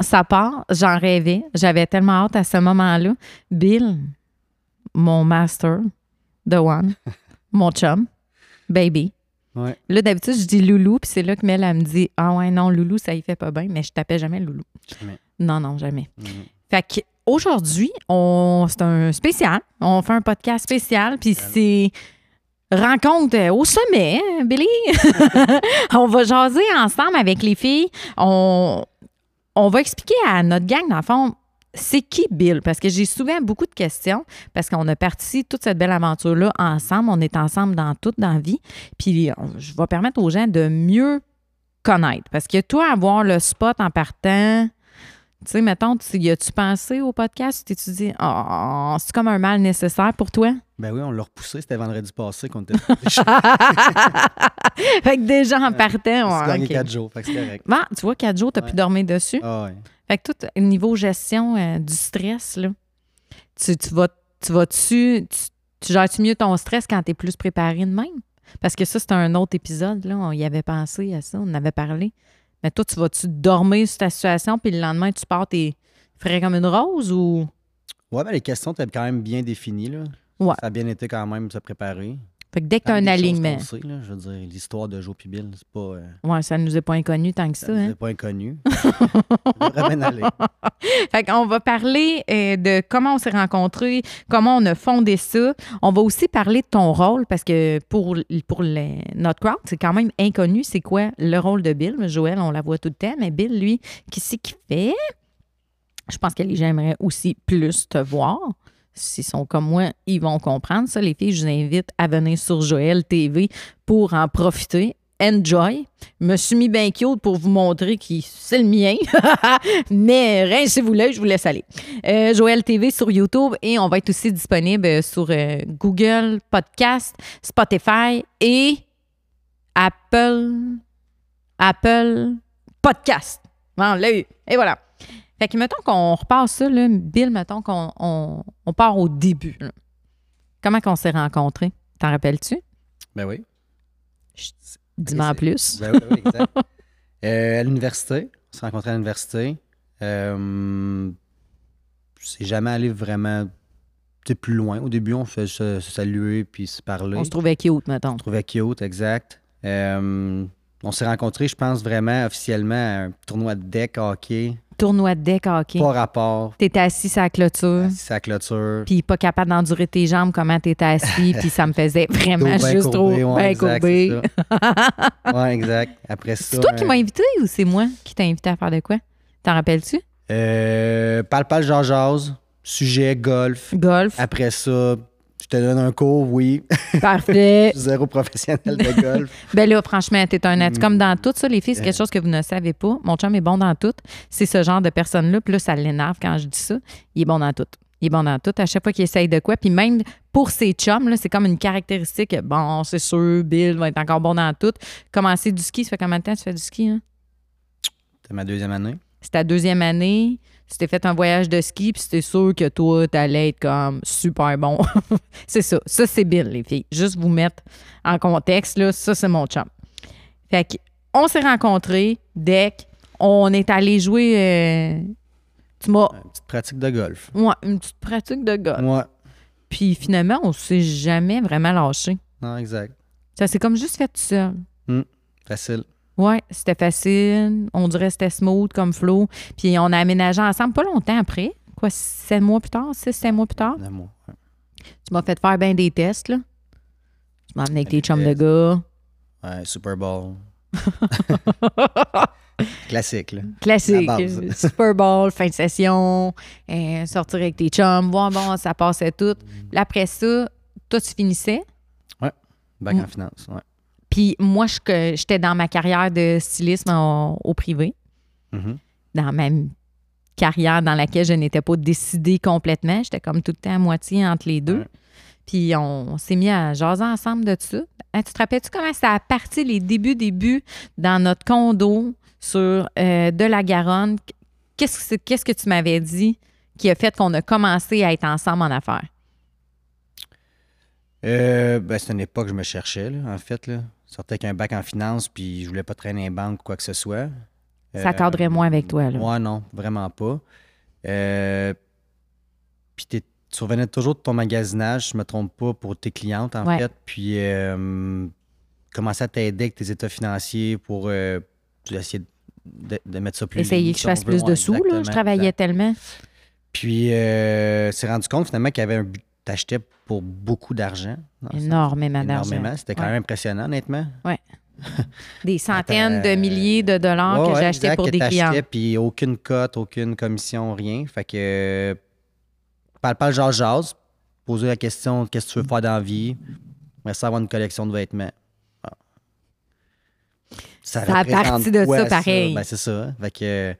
Ça part, j'en rêvais. J'avais tellement hâte à ce moment-là. Bill, mon master, The One, mon chum, baby. Ouais. Là, d'habitude, je dis Loulou, puis c'est là que Mel, elle me dit Ah ouais, non, Loulou, ça y fait pas bien, mais je tapais jamais Loulou. Jamais. Non, non, jamais. Mhm. Fait que aujourd'hui, on c'est un spécial. On fait un podcast spécial, puis c'est rencontre au sommet, hein, Billy? on va jaser ensemble avec les filles. On, on va expliquer à notre gang, dans le fond, c'est qui Bill? Parce que j'ai souvent beaucoup de questions, parce qu'on a parti toute cette belle aventure-là ensemble. On est ensemble dans toute dans la vie. Puis je vais permettre aux gens de mieux connaître. Parce que toi, avoir le spot en partant, tu sais, mettons, y as-tu pensé au podcast? Tu t'es dit, oh, c'est comme un mal nécessaire pour toi? Ben oui, on l'a repoussé. C'était vendredi passé qu'on était. fait que déjà en partant, gagné ok. quatre jours. Fait que c'est correct. Bon, tu vois, quatre jours, tu as pu Ouais. dormir dessus. Ah ouais. Fait que tout, au niveau gestion euh, du stress, là, tu, tu vas tu vas-tu, tu, tu gères-tu mieux ton stress quand tu es plus préparé de même? Parce que ça, c'est un autre épisode, là. On y avait pensé à ça, on en avait parlé. Mais toi, tu vas-tu dormir sur ta situation, puis le lendemain, tu pars, t'es frais comme une rose ou? Ouais, ben les questions étaient quand même bien définies. Là. Ouais. Ça a bien été quand même de se préparer. Fait que dès que tu as un alignement, sait, là. je veux dire, l'histoire de Joe et Bill, c'est pas. euh, ouais, ça nous est pas inconnu tant que ça. ça hein? nous est pas inconnu. Fait qu'on va parler euh, de comment on s'est rencontrés, comment on a fondé ça. On va aussi parler de ton rôle parce que pour, pour le- notre crowd, c'est quand même inconnu c'est quoi le rôle de Bill. Joël, on la voit tout le temps, mais Bill, lui, qu'est-ce qu'il fait? Je pense que les gens aimeraient aussi plus te voir. S'ils sont comme moi, ils vont comprendre ça. Les filles, je vous invite à venir sur Joël TV pour en profiter. Enjoy. Me suis mis bien cute pour vous montrer que c'est le mien. Mais rincez-vous l'œil, je vous laisse aller. Euh, Joël TV sur YouTube et on va être aussi disponible sur euh, Google Podcast, Spotify et Apple Apple Podcast. Bon, on l'a eu. Et voilà. Fait que mettons qu'on repart ça, là, Bill, mettons qu'on on, on part au début. là. Comment qu'on s'est rencontrés? T'en rappelles-tu? Ben oui. Dis-moi en plus. Ben oui, oui, exact. Euh, à l'université, on s'est rencontrés à l'université. Euh, c'est jamais allé vraiment sais, plus loin. Au début, on fait se, se saluer puis se parler. On se trouvait cute, mettons. On se trouvait cute, exact. Euh, on s'est rencontrés, je pense, vraiment officiellement à un tournoi de deck hockey. Tournoi de deck hockey. Pas rapport. T'étais assis à la clôture. assis à la clôture. puis pas capable d'endurer tes jambes, comment t'étais assis, puis ça me faisait vraiment juste trop ouais, bien exact, courbé. ouais, exact. Après ça. C'est toi qui euh, m'as invité ou c'est moi qui t'ai invité à faire de quoi? T'en rappelles-tu? Euh, parle pas le jase sujet golf. Golf. Après ça, te donne un cours, oui. Parfait. Je suis zéro professionnel de golf. ben là, franchement, t'es un adulte. Mm. Comme dans tout ça, les filles, c'est Euh. quelque chose que vous ne savez pas. Mon chum est bon dans tout. C'est ce genre de personne-là. Puis là, ça l'énerve quand je dis ça. Il est bon dans tout. Il est bon dans tout. À chaque fois qu'il essaye de quoi. Puis même pour ses chums, là, c'est comme une caractéristique. Bon, c'est sûr, Bill va être encore bon dans tout. Commencer du ski, ça fait combien de temps que tu fais du ski? Hein? C'était ma deuxième année. c'est ta deuxième année, tu t'es fait un voyage de ski, puis c'était sûr que toi, t'allais être comme super bon. c'est ça. Ça, c'est Bill, les filles. Juste vous mettre en contexte, là, ça, c'est mon chum. Fait que, on s'est rencontrés, deck, on est allé jouer. euh, tu m'as. Une petite pratique de golf. Ouais, une petite pratique de golf. Ouais. Puis finalement, on s'est jamais vraiment lâché. Non, exact. Ça s'est comme juste fait tout seul. Facile. Ouais, c'était facile. On dirait que c'était smooth comme flow. Puis on a aménagé ensemble pas longtemps après. Quoi, sept mois plus tard? Six, sept mois plus tard? Ouais. Tu m'as fait faire bien des tests, là. Tu m'as amené avec tes chums de gars. Ouais, Super Bowl. Classique, là. Classique. Super Bowl, fin de session, euh, sortir avec tes chums, voir, bon, ça passait tout. Puis après ça, toi, tu finissais. Bac Mm. en finance. Ouais. Puis moi, j'étais dans ma carrière de stylisme au, au privé. Mhm. dans ma carrière dans laquelle je n'étais pas décidée complètement. J'étais comme tout le temps à moitié entre les deux. Ouais. Puis on, s'est mis à jaser ensemble de ça. Hein, tu te rappelles-tu comment ça a parti les débuts, débuts dans notre condo sur euh, de la Garonne? Qu'est-ce que, c'est- qu'est-ce que tu m'avais dit qui a fait qu'on a commencé à être ensemble en affaires? Euh, ben, c'est une époque que je me cherchais, là, en fait. Là. Sortais avec un bac en finance, puis je voulais pas traîner un banque ou quoi que ce soit. Ça cadrait moins avec toi, là. Ouais, non, vraiment pas. Euh, puis tu revenais toujours de ton magasinage, je me trompe pas, pour tes clientes, en Ouais. fait. Puis euh, commencer à t'aider avec tes états financiers pour euh, essayer de, de mettre ça plus Essayer que je fasse plus de sous, là. Je travaillais exact. tellement. Puis, euh, s'est rendu compte finalement qu'il y avait un but. T'achetais pour beaucoup d'argent. le Énormément d'argent. Énormément. C'était quand Ouais. même impressionnant, honnêtement. Des centaines de Attends, milliers de dollars Ouais, que j'achetais pour que des clients. Puis aucune cote, aucune commission, rien. Fait que. euh, Parle, parle, jase, jase. Poser la question qu'est-ce que tu veux faire dans la vie? Mais ça, avoir une collection de vêtements. Ah. Ça a parti de quoi, ça, pareil. Ben, c'est ça. Fait que. euh,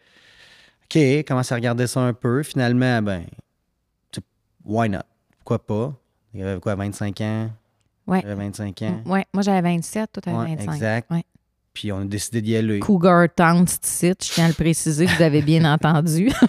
OK, commence à regarder ça un peu. Finalement, ben. Why not? Pourquoi pas? Il y avait quoi, 25 ans? Avait 25 ans? Ouais, moi j'avais 27, toi t'avais Ouais, 25. exact. Ouais. Puis on a décidé d'y aller. Cougar Town, ici, je tiens à le préciser, vous avez bien entendu.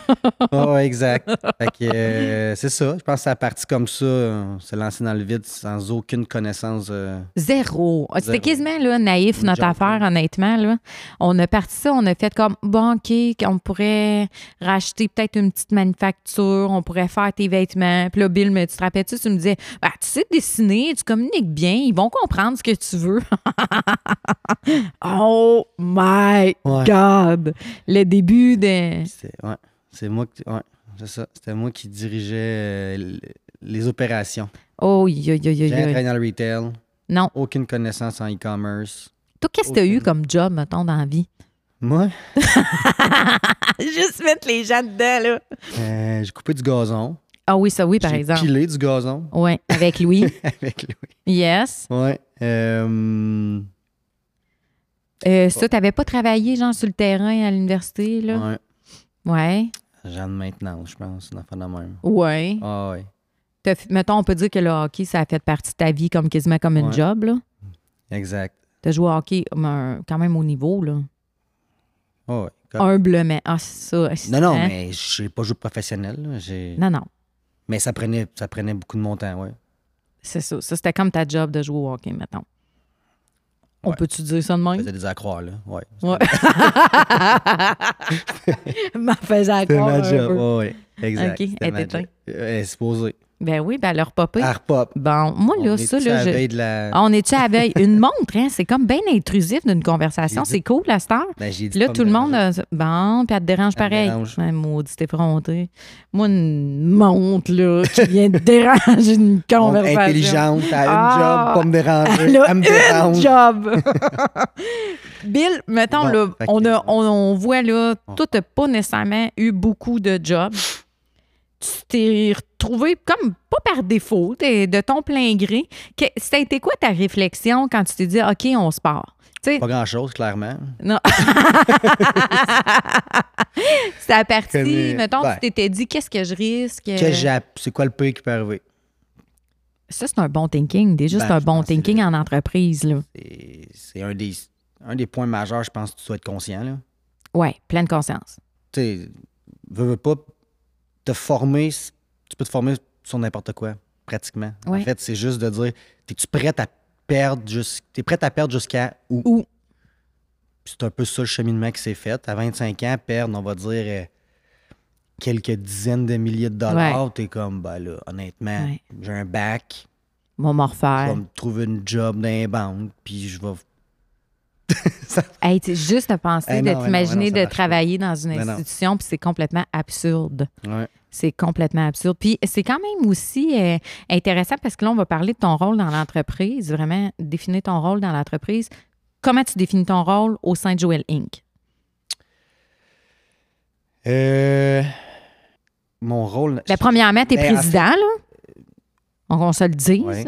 Oh, exact. Fait que euh, c'est ça. Je pense que ça a parti comme ça. On s'est lancé dans le vide sans aucune connaissance. euh, Zéro. Ah, C'était quasiment là, naïf, notre affaire, honnêtement. Là. On a parti ça, on a fait comme, bon, OK, on pourrait racheter peut-être une petite manufacture, on pourrait faire tes vêtements. Puis là, Bill, me, tu te rappelles-tu, tu me disais, bah, tu sais dessiner, tu communiques bien, ils vont comprendre ce que tu veux. oh my Ouais. God! Le début de... C'est ouais, c'est moi qui ouais, c'est ça. C'était moi qui dirigeais euh, les opérations. Oh, yo, yo, yo, J'ai yo. travaillé dans le retail, Non. aucune connaissance en e-commerce. Toi, qu'est-ce que tu as eu comme job, mettons, dans la vie? Moi, Juste mettre les gens dedans, là. euh, j'ai coupé du gazon. Ah oui, ça oui, par j'ai exemple. pilé du gazon Oui, avec Louis. avec lui. yes. Ouais. euh, Euh, ça, t'avais pas travaillé, genre, sur le terrain à l'université, là? ouais. Ouais. Genre de maintenance, je pense, une affaire de même. Ouais. Ah ouais. T'as mettons, on peut dire que le hockey, ça a fait partie de ta vie comme quasiment comme une Ouais. job, là? Exact. T'as joué au hockey quand même au niveau, là. Ah ouais. Comme- Humblement. Ah, c'est ça. c'est- Non, non, hein? mais j'ai pas joué professionnel. là. J'ai- Non, non. Mais ça prenait, ça prenait beaucoup de mon temps, ouais. C'est ça. Ça, c'était comme ta job de jouer au hockey, mettons. On Ouais. peut-tu dire ça de même? faisais des accroires, là. Ouais. Ouais. M'en faisais C'était encore ma job. peu. Ouais, ouais. Exact. Ok, C'était elle. Euh, Elle est supposée. Ben oui, ben leur popper. Elle repop. Bon, moi, là, On ça, là, je... veille de la... On est-tu à la veille? Une montre, hein? C'est comme bien intrusif d'une conversation. Dit- C'est cool, la star. Ben, j'ai dit Là, tout le monde. a- Bon, puis elle te dérange Elle pareil. dérange. Ouais, maudit effronté. Moi, une montre, là, qui vient de déranger une conversation. Intelligente, elle a une Ah! job, pas me déranger. Elle a Elle me une dérange. job. Bill, mettons, Bon, là, on, a- on, on voit, là, toi, t'as pas nécessairement eu beaucoup de jobs. Tu t'es retrouvé comme pas par défaut, de ton plein gré. Que- Ça a été quoi ta réflexion quand tu t'es dit, OK, on se part? Tu sais, Pas grand-chose, clairement. non. C'est à partir, mettons, ben. tu t'étais dit, qu'est-ce que je risque? Que C'est quoi le pire qui peut arriver? Ça, c'est un bon thinking. Déjà, Ben, c'est un bon que thinking en entreprise, là. C'est- C'est un des, un des points majeurs, je pense, que tu dois être conscient. Là. Ouais, pleine conscience. Tu sais, veux, veux pas te former, tu peux te former sur n'importe quoi, pratiquement. Ouais. En fait, c'est juste de dire, es-tu prête à perdre, jus- t'es prête à perdre jusqu'à où? C'est un peu ça le cheminement qui s'est fait. À 25 ans, perdre, on va dire, euh, quelques dizaines de milliers de dollars, t'es comme, ben là, honnêtement, Ouais. j'ai un bac, Mon m'en je vais me trouver une job dans les banques, puis je vais... Hey, tu sais, juste à penser Eh de t'imaginer ça de travailler dans une institution, puis c'est complètement absurde. Ouais. C'est complètement absurde. Puis c'est quand même aussi euh, intéressant parce que là, on va parler de ton rôle dans l'entreprise, vraiment définir ton rôle dans l'entreprise. Comment tu définis ton rôle au sein de Joel Inc? Euh, mon rôle... Ben, premièrement, tu es Ben, en président, là. On se le dise. Ouais.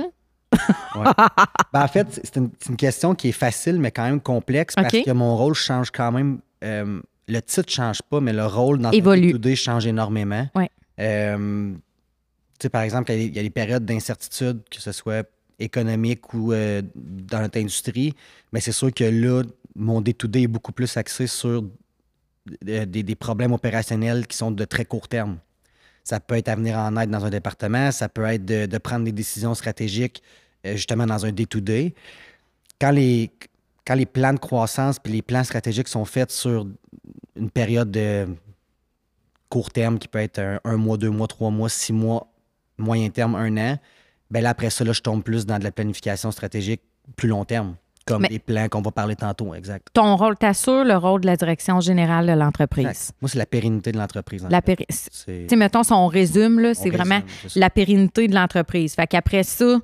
Ben, en fait, c'est- une, question qui est facile, mais quand même complexe parce que mon rôle change quand même. euh, le titre ne change pas, mais le rôle dans Évolue. le day change énormément. Ouais. Euh, par exemple, il y a- il y a des périodes d'incertitude, que ce soit économique ou euh, dans notre industrie, mais c'est sûr que là, mon day-to-day est beaucoup plus axé sur des, des problèmes opérationnels qui sont de très court terme. Ça peut être à venir en aide dans un département, ça peut être de, prendre des décisions stratégiques euh, justement dans un day-to-day. Quand les, quand les plans de croissance puis les plans stratégiques sont faits sur une période de court terme qui peut être un, un mois, deux mois, trois mois, six mois, moyen terme, un an, ben là, après ça, là, je tombe plus dans de la planification stratégique plus long terme, comme Mais- les plans qu'on va parler tantôt, exact. Ton rôle, t'assures le rôle de la direction générale de l'entreprise. Moi, c'est la pérennité de l'entreprise. en La fait. péri- C'est- Tu sais, mettons, si on résume, c'est vraiment la pérennité de l'entreprise. Fait qu'après ça,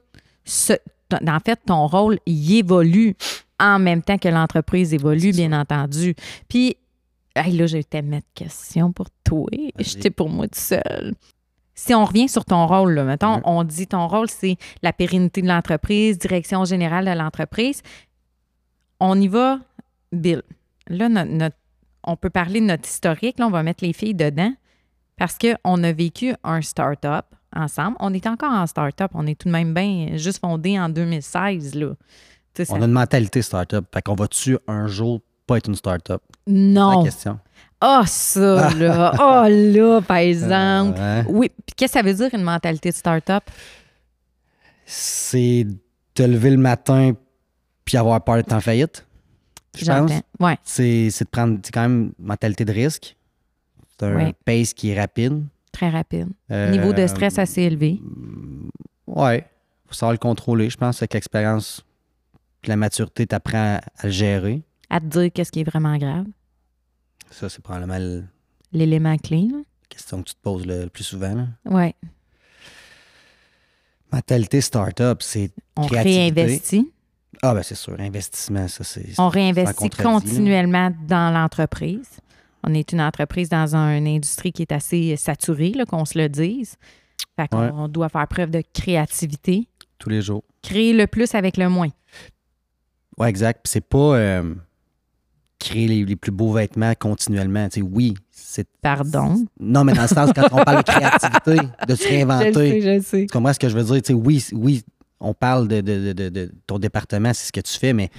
ce- en fait, ton rôle, il évolue en même temps que l'entreprise évolue, bien entendu. Puis, hey, là, j'ai tellement de questions pour toi. J'étais pour moi tout seul. Si on revient sur ton rôle, là, mettons, Mhm. on dit ton rôle, c'est la pérennité de l'entreprise, direction générale de l'entreprise. On y va, Bill. Là, notre- notre- on peut parler de notre historique. Là, on va mettre les filles dedans parce qu'on a vécu un start-up ensemble. On est encore en start-up. On est tout de même bien juste fondé en 2016. Là. Tu sais, ça- On a une mentalité startup. Fait qu'on va-tu un jour pas être une startup? C'est Non. la question. Ah, ça, là. Ah, là, par exemple. Euh, ouais. Oui. Puis qu'est-ce que ça veut dire, une mentalité de start-up? C'est te lever le matin puis avoir peur d'être en faillite. Je pense. Ouais. C'est c'est de prendre quand même mentalité de risque. C'est un Ouais. pace qui est rapide. Très rapide. Euh, Niveau de stress assez élevé. Ouais. Faut savoir le contrôler. Je pense avec l'expérience, la maturité, t'apprends à, le gérer. À te dire qu'est-ce qui est vraiment grave. Ça, c'est probablement la L'élément clé. là. question que tu te poses le, le plus souvent. Ouais. Mentalité startup, c'est. On Créativité. réinvestit. Ah, ben c'est sûr, investissement, ça, c'est. On réinvestit continuellement dans l'entreprise. On est une entreprise dans une industrie qui est assez saturée, là, qu'on se le dise. Fait qu'on Ouais. doit faire preuve de créativité. Tous les jours. Créer le plus avec le moins. Ouais, exact. Puis c'est pas euh, créer les, les plus beaux vêtements continuellement. Tu sais, oui, c'est. Pardon? Non, mais dans le sens, quand on parle de créativité, de se réinventer. je sais. Tu comprends ce que je veux dire? Tu sais, oui, oui, on parle de, de- de- de- de ton département, c'est ce que tu fais, mais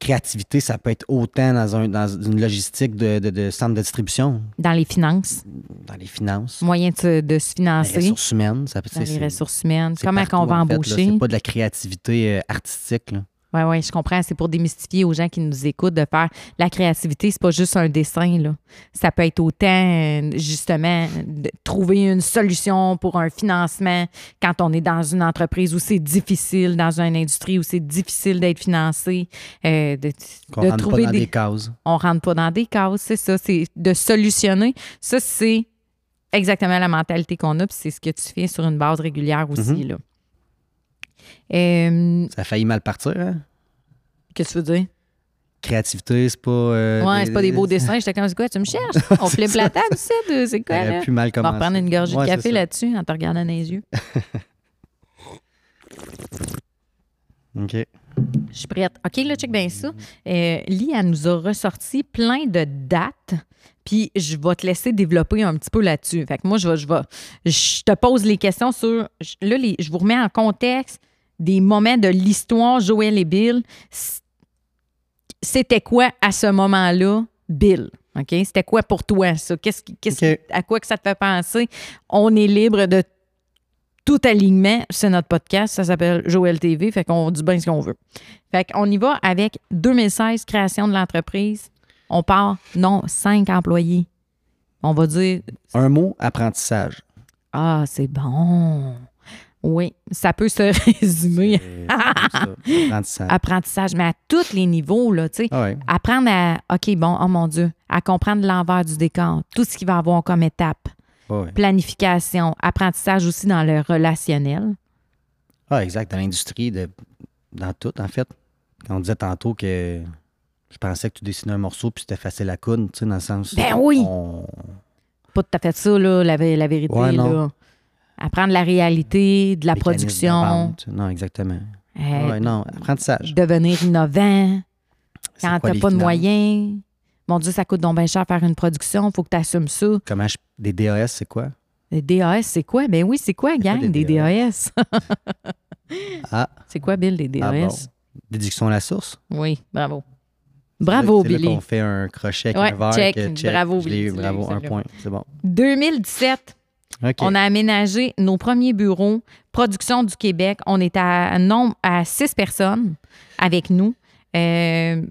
créativité, ça peut être autant dans, un, dans une logistique de, de- de centre de distribution, Dans les finances, dans les finances, moyen de, se- de se les financer, ressources humaines. Ça peut, dans les ressources humaines, comment qu'on va en fait, là. embaucher. C'est pas de la créativité euh, artistique. là. Oui, oui, je comprends. C'est pour démystifier aux gens qui nous écoutent de faire la créativité, c'est pas juste un dessin. Là. Ça peut être autant, euh, justement, de trouver une solution pour un financement quand on est dans une entreprise où c'est difficile, dans une industrie où c'est difficile d'être financé. euh, de de rentre trouver pas dans des, des cases. On rentre pas dans des cases, c'est ça. C'est de solutionner. Ça, c'est exactement la mentalité qu'on a, puis c'est ce que tu fais sur une base régulière aussi. Mhm. là. Euh, Ça a failli mal partir, hein? Qu'est-ce que tu veux dire? Créativité, c'est pas. euh, Ouais, c'est pas des beaux dessins. J'étais comme, c'est quoi, tu me cherches? On flippe la table, c'est c'est quoi, là? pu mal On va commencer. reprendre une gorgée Ouais, de café là-dessus en te regardant dans les yeux. OK. Je suis prête. OK, là, check bien ça. Euh, Lee, elle nous a ressorti plein de dates. Puis je vais te laisser développer un petit peu là-dessus. Fait que moi, je vais, je vais, je te pose les questions sur. Là, les- je vous remets en contexte des moments de l'histoire Joël et Bill. C'était quoi à ce moment-là, Bill? OK? C'était quoi pour toi, ça? Qu'est-ce, à quoi que ça te fait penser? On est libre de tout alignement. C'est notre podcast. Ça s'appelle Joël TV. Fait qu'on dit bien ce qu'on veut. Fait qu'on y va avec 2016, création de l'entreprise. On part, non, cinq employés. On va dire, Un mot, apprentissage. ah, c'est bon. Oui, ça peut se résumer. Apprentissage. Apprentissage, mais à tous les niveaux, là, tu sais. Ah ouais. Apprendre à, OK, bon, oh mon Dieu, à comprendre l'envers du décor, tout ce qu'il va avoir comme étape. Ah ouais. Planification, apprentissage aussi dans le relationnel. Ah, exact. Dans l'industrie, dans tout, en fait. Quand on disait tantôt que je pensais que tu dessinais un morceau puis c'était facile à coudre, tu sais, dans le sens. Ben oui! on- Pas tout à fait ça, là, la, la vérité. Ouais, là. Apprendre la réalité, de la production, tu. Non, exactement. euh, ouais, non, apprentissage. devenir innovant. Quand t'as les pas de moyens, mon Dieu, ça coûte donc bien cher faire une production, faut que tu assumes ça. Comment je- Des DAS, c'est quoi? Les DAS, c'est quoi? Ben oui, c'est quoi, gang, des des DAS? Ah, c'est quoi, Bill, des DAS? ah bon. Déduction à la source? Oui, bravo. Bravo, là- Billy. qu'on fait un crochet avec Ouais, un verre. check. que Bravo, Billy, tu bravo, un point. C'est bon. 2017, On a aménagé nos premiers bureaux, production du Québec. On est à, nombre, à six personnes avec nous. Euh,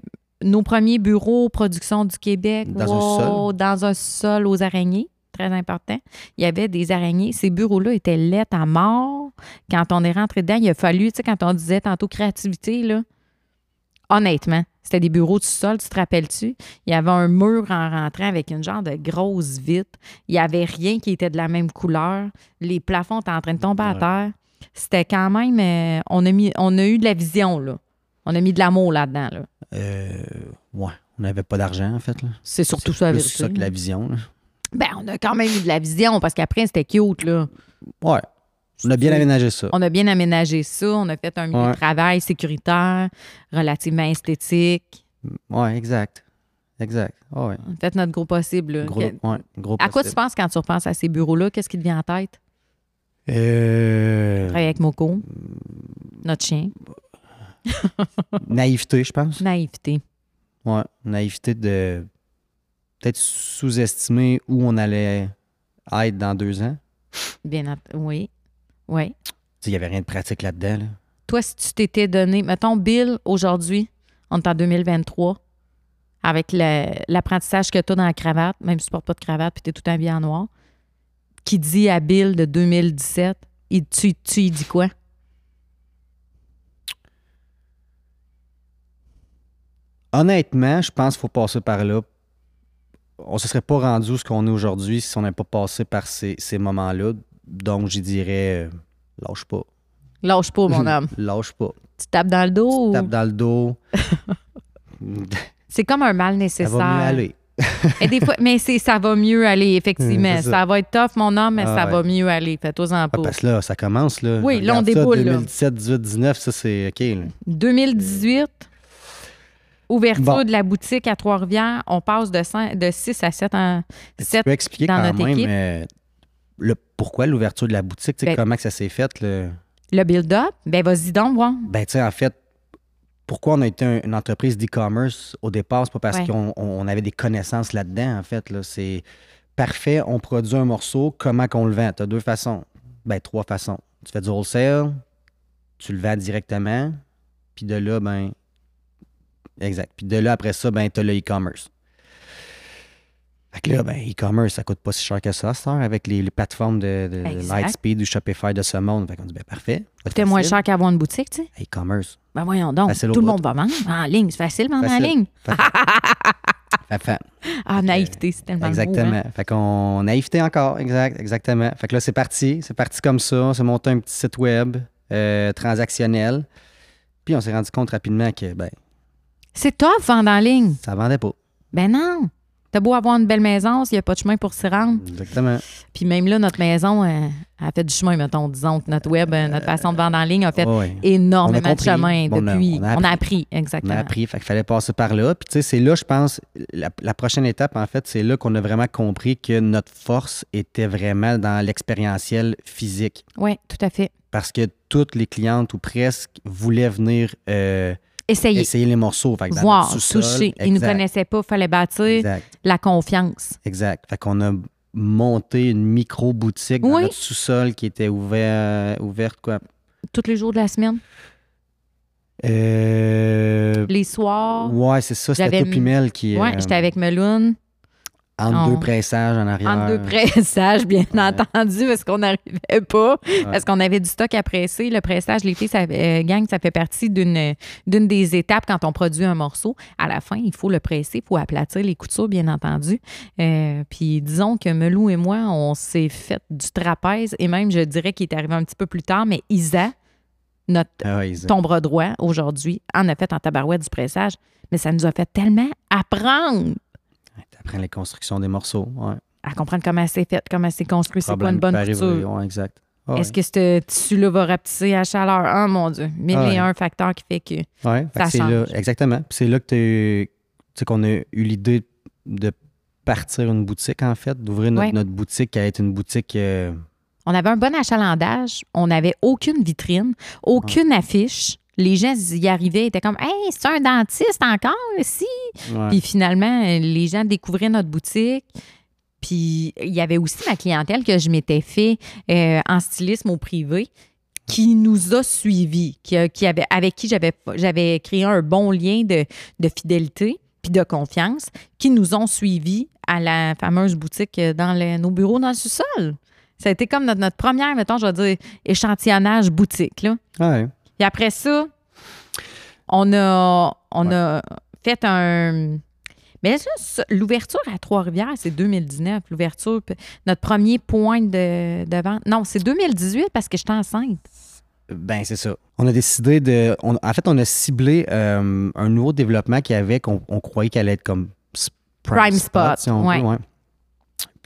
nos premiers bureaux production du Québec. Dans un Wow, Dans un sol aux araignées. Très important. Il y avait des araignées. Ces bureaux-là étaient laids à mort. Quand on est rentré dedans, il a fallu, tu sais, quand on disait tantôt créativité, là, honnêtement, c'était des bureaux du sol, tu te rappelles-tu? Il y avait un mur en rentrant avec une genre de grosse vitre. Il n'y avait rien qui était de la même couleur. Les plafonds étaient en train de tomber à terre. C'était quand même. euh, on, a mis, on a eu de la vision, là. On a mis de l'amour là-dedans, là. Euh, ouais, on n'avait pas d'argent, en fait. là. C'est surtout ça, plus ça que la vision. là. Ben, on a quand même eu de la vision parce qu'après, c'était cute, là. Ouais. On a bien aménagé ça. On a bien aménagé ça. On a fait un milieu Ouais. de travail sécuritaire, relativement esthétique. Ouais, exact. Exact. Ouais. On a fait notre gros possible. Gros, Que- ouais, gros à quoi tu penses quand tu repenses à ces bureaux-là? Qu'est-ce qui te vient en tête? Euh, Travailler avec Moko, notre chien. naïveté, je pense. Naïveté. Ouais, naïveté de peut-être sous-estimer où on allait être dans deux ans. Bien, oui. Oui. Il n'y avait rien de pratique là-dedans. là. Toi, si tu t'étais donné, mettons, Bill, aujourd'hui, on est en 2023, avec l'apprentissage que tu as dans la cravate, même si tu portes pas de cravate puis tu es tout habillé en noir, qui dit à Bill de 2017, il, tu, tu y dis quoi? Honnêtement, je pense qu'il faut passer par là. On ne se serait pas rendu où ce qu'on est aujourd'hui si on n'avait pas passé par ces, ces moments-là. Donc, j'y dirais, euh, lâche pas. Lâche pas, mon homme. Lâche pas. Tu tapes dans le dos ou... Tape dans le dos. C'est comme un mal Ça nécessaire. va mieux aller. Et des fois, mais c'est ça va mieux aller, effectivement. C'est ça. ça. va être tough, mon homme, mais Ah ça ouais. va mieux aller. Fais-toi-en Ah, pas. parce que là, ça commence. Là. Oui, là, on ça, déboule, là. 2017, 18, 19, ça, c'est OK. là. 2018, ouverture Bon. de la boutique à Trois-Rivières, on passe de, cin- de 6 à 7 en Tu 7 peux expliquer dans quand notre même équipe. euh, le, pourquoi l'ouverture de la boutique, Ben- comment que ça s'est fait? Le... Le build-up, ben vas-y donc, voir. Ben, tu sais, en fait, pourquoi on a été un- une entreprise d'e-commerce au départ? C'est pas parce Ouais. qu'on on- on avait des connaissances là-dedans, en fait. Là. C'est parfait, on produit un morceau, comment qu'on le vend? Tu as deux façons. Ben, trois façons. Tu fais du wholesale, tu le vends directement, puis de là, ben. Exact. Puis de là, après ça, ben, tu as le e-commerce. Fait que là, ben, e-commerce, ça coûte pas si cher que ça, ça, avec les, les plateformes de. Lightspeed ou Shopify de ce monde. Fait qu'on dit, ben, parfait. C'était moins cher qu'avoir une boutique, tu sais. E-commerce. Ben voyons donc, Facile tout le monde va vendre en ligne. C'est facile, vendre en ligne. Fait- fait- Ah, naïveté, c'est tellement Exactement. hein. Fait qu'on naïveté encore, exact, exactement. Fait que là, c'est parti. C'est parti comme ça. On s'est monté un petit site web euh, transactionnel. Puis on s'est rendu compte rapidement que ben, C'est tough, vendre en ligne. ça vendait pas. Ben non. T'as beau avoir une belle maison, s'il n'y a pas de chemin pour s'y rendre. Exactement. Puis même là, notre maison, euh, a fait du chemin, mettons. Disons que notre web, euh, notre façon de vendre en ligne a fait énormément On de chemin Bon, on a- depuis. on a on a appris, On exactement. a appris, fait qu'il fallait passer par là. Puis tu sais, c'est là, je pense, la, la prochaine étape, en fait, c'est là qu'on a vraiment compris que notre force était vraiment dans l'expérientiel physique. Oui, tout à fait. Parce que toutes les clientes, ou presque, voulaient venir euh, Essayer les morceaux. Fait que dans voir, toucher. Ils ne nous connaissaient pas, il fallait bâtir Exact, la confiance. exact. Fait qu'on a monté une micro-boutique dans Oui. notre sous-sol qui était ouvert, ouverte, quoi? Tous les jours de la semaine, Euh, les soirs? ouais, c'est ça, c'était toi une- Pimel qui... Ouais, euh, j'étais avec Meloun. Entre deux pressages en arrière. Entre deux pressages, bien Ouais. entendu, parce qu'on n'arrivait pas. Ouais. Parce qu'on avait du stock à presser. Le pressage, les filles, ça, euh, gang, ça fait partie d'une d'une des étapes quand on produit un morceau. À la fin, il faut le presser, il faut aplatir les coutures, bien entendu. Euh, puis disons que Melou et moi, on s'est fait du trapèze et même, je dirais qu'il est arrivé un petit peu plus tard, mais Isa, notre Ah ouais, ils- ton bras droit aujourd'hui, en a fait en tabarouette du pressage. Mais ça nous a fait tellement apprendre Les constructions des morceaux. Ouais. à comprendre comment c'est fait, comment c'est construit, c'est quoi Problème une bonne couture. ouais, exact. Ah. Est-ce que ce tissu-là va rapetisser à chaleur? Ah, mon Dieu. Mille Ah et un facteurs qui fait que. Fait Ça c'est là, exactement. Puis c'est là que tu qu'on a eu l'idée de partir une boutique, en fait, d'ouvrir notre, notre boutique qui allait être une boutique. euh, On avait un bon achalandage. On n'avait aucune vitrine, aucune affiche. Les gens y arrivaient, ils étaient comme Hey, c'est un dentiste encore ici? ouais. Puis finalement, euh, les gens découvraient notre boutique. Puis il y avait aussi ma clientèle que je m'étais fait euh, en stylisme au privé. qui nous a suivis, qui, qui avait, avec qui j'avais, j'avais créé un bon lien de, de fidélité puis de confiance, qui nous ont suivis à la fameuse boutique euh, dans le- nos bureaux dans le sous-sol. Ça a été comme notre, notre première, mettons, je vais dire, échantillonnage boutique. Là. Ouais. Et après ça, on a, on a fait un. Mais ça, l'ouverture à Trois-Rivières, c'est 2019. L'ouverture, notre premier point de, de vente. Non, c'est 2018 parce que j'étais enceinte. Ben, c'est ça. On a décidé de. on- en fait, on a ciblé euh, un nouveau développement qu'il y avait qu'on on croyait qu'elle allait être comme Prime spot, si on ouais. veut, ouais.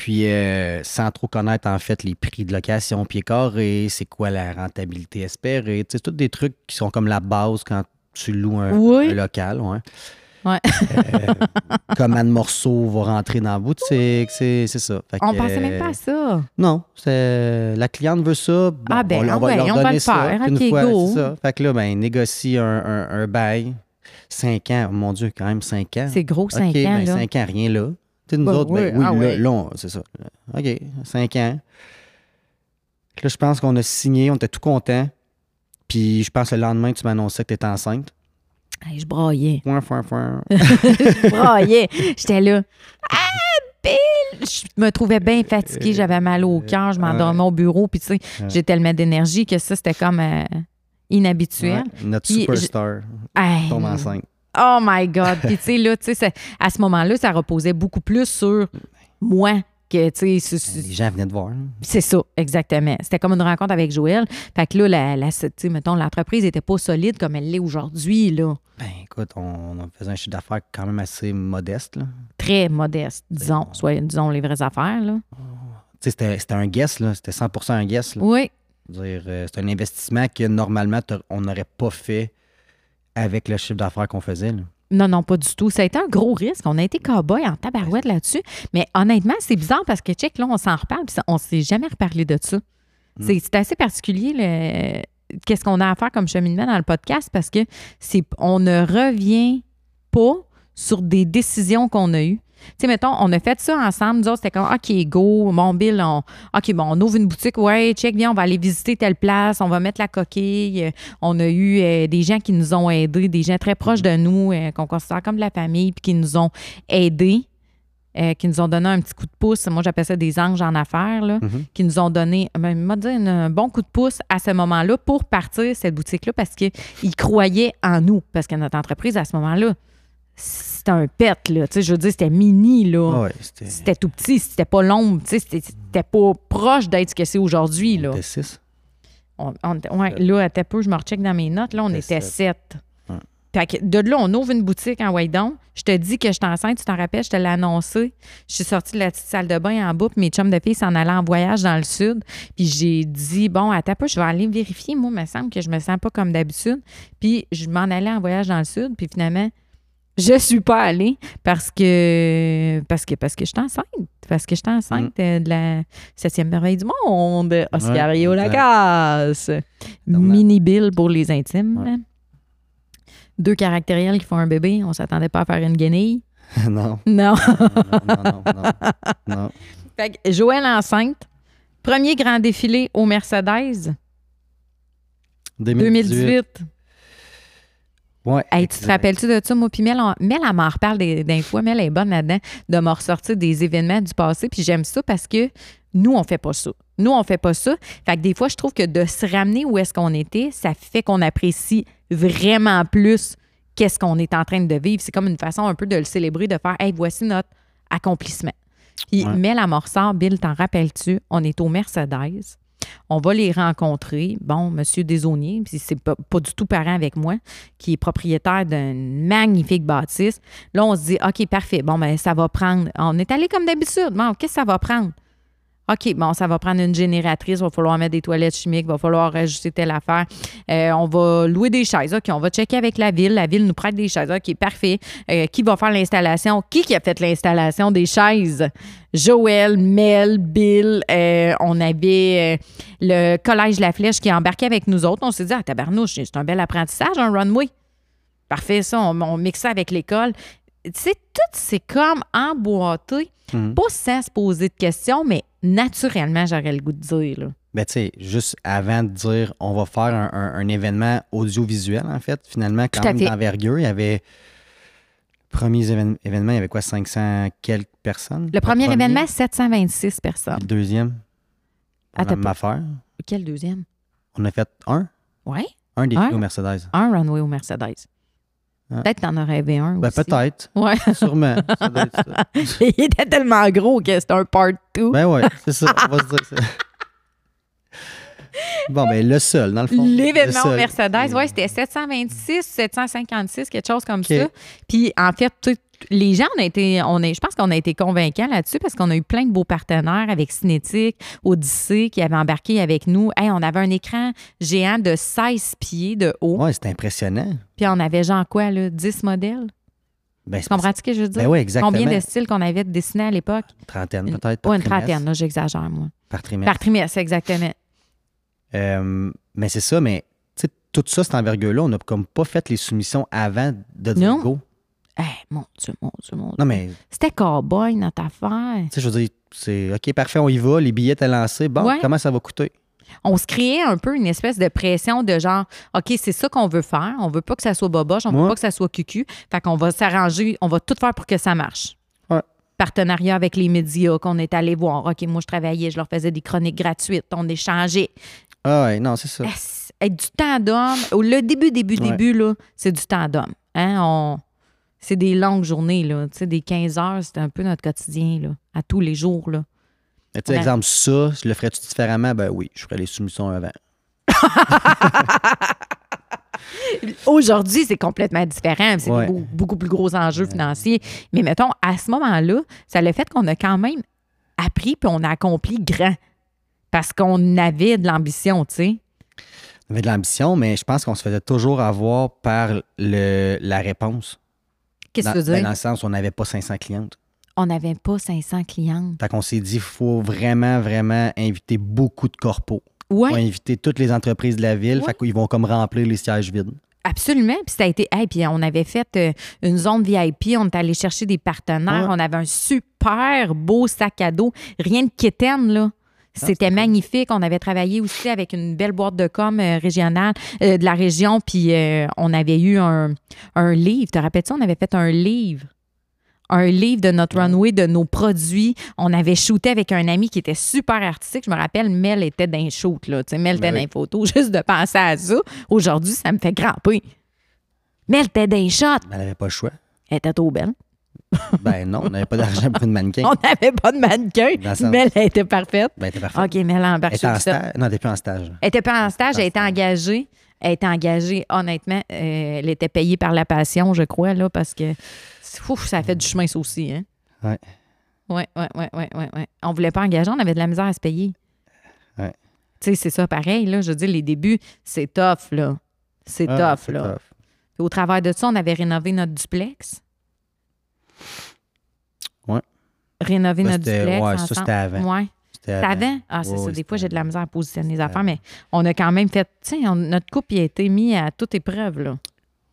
Puis, euh, sans trop connaître, en fait, les prix de location pied carré, c'est quoi la rentabilité espérée. Tu sais, c'est tous des trucs qui sont comme la base quand tu loues un, Oui. un local. Ouais. Ouais. Euh, comment de morceaux va rentrer dans la boutique, c'est c'est ça. Fait On que, pensait même pas à ça. non, c'est la cliente veut ça. bon, Ah, ben, on, ah va ouais, leur on va donner le ça. faire. Une OK, fois, go. ça. Fait que là, ben, négocie un, un, un bail. Cinq ans, mon Dieu, quand même cinq ans. C'est gros, cinq ans. ben, là. cinq ans, rien là. Tu sais, nous Ben autres, ben, oui, oui, ah là, oui. là, on- c'est ça. OK, cinq ans. Là, je pense qu'on a signé, on était tout contents. Puis je pense que le lendemain, tu m'annonçais que tu étais enceinte. Hey, je braillais. Foin, foin, foin. je braillais. J'étais là. Ah, Bill! Je me trouvais bien fatiguée. J'avais mal au cœur. Je m'endormais au bureau. Puis, tu sais, j'ai tellement d'énergie que ça, c'était comme euh, inhabituel. Ouais, notre Puis, superstar Hey, tombe enceinte. Oh my God! Puis, tu sais, là, tu sais, à ce moment-là, ça reposait beaucoup plus sur moi que, tu sais, Les gens venaient de voir. là. c'est ça, exactement. C'était comme une rencontre avec Joël. Fait que là, la, la- tu sais, mettons, l'entreprise n'était pas solide comme elle l'est aujourd'hui, là. Ben, écoute, on, on faisait un chiffre d'affaires quand même assez modeste. Là. Très modeste, disons. Soit, disons les vraies affaires, là. Tu sais, c'était c'était un guess, là. C'était 100% un guess. Là. Oui, euh, c'est un investissement que normalement, on n'aurait pas fait avec le chiffre d'affaires qu'on faisait. là. Non, non, pas du tout. Ça a été un gros risque. On a été cow-boy en tabarouette là-dessus. Mais honnêtement, c'est bizarre parce que, check, là, on s'en reparle, puis on ne s'est jamais reparlé de ça. C'est c'est assez particulier, le- qu'est-ce qu'on a à faire comme cheminement dans le podcast parce que c'est on ne revient pas sur des décisions qu'on a eues. Tu sais, mettons, on a fait ça ensemble. Nous autres, c'était comme, OK, go, mon Bill, on, OK, bon, on ouvre une boutique, ouais, check, viens, on va aller visiter telle place, on va mettre la coquille. On a eu euh, des gens qui nous ont aidés, des gens très proches de nous, euh, qu'on considère comme de la famille, puis qui nous ont aidés, euh, qui nous ont donné un petit coup de pouce. Moi, j'appelle ça des anges en affaires, là, Mhm. qui nous ont donné, ben, dit un bon coup de pouce à ce moment-là pour partir cette boutique-là parce qu'ils croyaient en nous. Parce que notre entreprise, à ce moment-là, c'était un pet, là. Tu sais, je veux dire, c'était mini, là. Ah ouais, c'était tout petit, c'était pas l'ombre, tu sais, c'était pas proche d'être ce que c'est aujourd'hui, là. était six. On, on était- ouais, là, à peu, je me recheck dans mes notes, là, on était sept. sept. Ouais. Fait que de là, on ouvre une boutique en Waydon. Je te dis que je suis enceinte, tu t'en rappelles, je te l'ai annoncé. Je suis sortie de la petite salle de bain en bas, puis mes chums de filles s'en allaient en voyage dans le sud. Puis j'ai dit, bon, attends peu, je vais aller vérifier. Moi, il me semble que je me sens pas comme d'habitude. Puis je m'en allais en voyage dans le sud, puis finalement, je suis pas allée parce que parce que parce que je suis enceinte. Parce que je suis enceinte euh, de la septième merveille du monde, Oscario exact. Lagasse. Mini Bill pour les intimes. Ouais. Deux caractériels qui font un bébé. On s'attendait pas à faire une guenille. non, Non. non, non, non, non, non. fait que Joël enceinte. Premier grand défilé au Mercedes, 2018. Ouais. Hey, tu te rappelles-tu de ça? Moi, puis Mel, on- Mel, elle m'en reparle fois. Mel est bonne là-dedans de me ressortir des événements du passé. Puis j'aime ça parce que nous, on fait pas ça. Nous, on fait pas ça. Fait que des fois, je trouve que de se ramener où est-ce qu'on était, ça fait qu'on apprécie vraiment plus qu'est-ce qu'on est en train de vivre. C'est comme une façon un peu de le célébrer, de faire, hey, voici notre accomplissement. Puis Ouais. Mel, elle me ressort, Bill, t'en rappelles-tu? On est au Mercedes. On va les rencontrer. Bon, Monsieur Desaunier, puis c'est pas, pas du tout parent avec moi, qui est propriétaire d'une magnifique bâtisse. Là, on se dit, OK, parfait. Bon, ben, ça va prendre. On est allé comme d'habitude. Bon, qu'est-ce que ça va prendre? OK, bon, ça va prendre une génératrice, il va falloir mettre des toilettes chimiques, il va falloir ajuster telle affaire. Euh, on va louer des chaises. OK, on va checker avec la ville. La ville nous prête des chaises. OK, parfait. Euh, qui va faire l'installation? Qui qui a fait l'installation des chaises? Joël, Mel, Bill. euh, on avait le Collège La Flèche qui a embarqué avec nous autres. On s'est dit, ah, tabarnouche, c'est un bel apprentissage, un runway. Parfait, ça, on, on mixe ça avec l'école. Tu sais, tout c'est comme emboîté, Mhm. pas sans se poser de questions, mais naturellement, j'aurais le goût de dire. Là. Ben, tu sais, juste avant de dire on va faire un, un- un événement audiovisuel, en fait, finalement, quand même d'envergure, il y avait. Premier évén- événement, il y avait quoi, 500 quelques personnes? Le premier événement, 726 Puis personnes. le deuxième, Attends la même pas. affaire. Quel deuxième? On a fait un, Oui, un défi au Mercedes. un runway au Mercedes. Ah. Peut-être que t'en as rêvé un Ben, aussi. peut-être, Ouais. sûrement. Ça doit être ça. Il était tellement gros que c'était un part 2. Ben ouais, c'est ça, on va se dire ça. Bon, ben le seul, dans le fond. L'événement. Mercedes, ouais, c'était 726, 756, quelque chose comme ça. Puis en fait, sais, les gens, on a été, on est, je pense qu'on a été convaincants là-dessus parce qu'on a eu plein de beaux partenaires avec Cinétique, Odyssée qui avaient embarqué avec nous. Hey, on avait un écran géant de 16 pieds de haut. Ouais, c'est impressionnant. Puis on avait genre quoi, là, 10 modèles? Ben, Tu c'est comprends ce que je veux dire? Ben oui, exactement. Combien de styles qu'on avait dessinés à l'époque? Trentaine, peut-être. Ouais, une trimestre. trentaine, là, j'exagère, moi. Par trimestre. Par trimestre, exactement. Euh, mais c'est ça, mais tout ça, cette envergure-là, on n'a comme pas fait les soumissions avant de dire Non. go. Hey, mon Dieu, mon Dieu, mon Dieu. Non, mais C'était cowboy, notre affaire. tu sais, je veux dire, c'est OK, parfait, on y va, les billets étaient lancés. Bon, Ouais. comment ça va coûter? on se créait un peu une espèce de pression de genre, OK, c'est ça qu'on veut faire. On veut pas que ça soit boboche, on veut Ouais. pas que ça soit cucu. Fait qu'on va s'arranger, on va tout faire pour que ça marche. Ouais. Partenariat avec les médias qu'on est allé voir. OK, moi, je travaillais, je leur faisais des chroniques gratuites, on échangeait. Ah ouais, non, c'est ça. Être du temps d'homme. Le début, début, Ouais. début, là, c'est du temps d'homme. Hein? On... C'est des longues journées, là. Tu sais, des 15 heures, c'était un peu notre quotidien, là, à tous les jours, là. Mais tu sais, exemple, ça, je le ferais-tu différemment? Ben oui, je ferais les soumissions avant. Aujourd'hui, c'est complètement différent. C'est Ouais. beaucoup plus gros enjeux financiers. Mais mettons, à ce moment-là, ça le fait qu'on a quand même appris puis on a accompli grand. Parce qu'on avait de l'ambition, tu sais. On avait de l'ambition, mais je pense qu'on se faisait toujours avoir par le, la réponse. Qu'est-ce que tu veux ben, dire? dans le sens où on n'avait pas 500 clientes. On n'avait pas 500 clientes. Fait qu'on s'est dit, il faut vraiment, vraiment inviter beaucoup de corpos. Oui, On va inviter toutes les entreprises de la ville. Ouais. Fait qu'ils vont comme remplir les sièges vides. absolument. Puis ça a été. Hey, puis on avait fait euh, une zone VIP, on est allé chercher des partenaires, Ouais. on avait un super beau sac à dos. Rien de quétaine, là. C'était c'était magnifique. On avait travaillé aussi avec une belle boîte de com euh, régionale euh, de la région. Puis euh, on avait eu un, un livre. Te rappelles-tu? On avait fait un livre? Un livre de notre runway, de nos produits. On avait shooté avec un ami qui était super artistique. Je me rappelle, Mel était dans les shoot, là. Tu sais, Mel était Ben dans oui. les photos. Juste de penser à ça, aujourd'hui, ça me fait grimper. Mel était shots. Mais elle n'avait pas le choix. Elle était trop belle. Ben non, on n'avait pas d'argent pour une mannequin. On n'avait pas de mannequin. Mel, elle était parfaite. Ben, t'es parfait. OK, Mel a embarqué Elle était en stage. Non, elle était plus en stage. Elle était pas en stage, elle était engagée. Elle était engagée, honnêtement. euh, elle était payée par la passion, je crois, là, parce que ouf, ça a fait du chemin, ça aussi. Hein? Ouais. Ouais, ouais, ouais, ouais, ouais, ouais. On voulait pas engager, on avait de la misère à se payer. Ouais. Tu sais, c'est ça, pareil, là. Je veux dire, les débuts, c'est tough, là. C'est Ah, tough, c'est là. tough. Puis Au travers de ça, on avait rénové notre duplex. Ouais. Rénover Ça, notre duplex. ouais, ça, c'était avant. Ouais. C'était avant? Ah, c'est Ouais, ça. ouais, Des fois, j'ai de la misère à positionner les affaires, mais on a quand même fait. Tu sais, notre couple il a été mis à toute épreuve, là.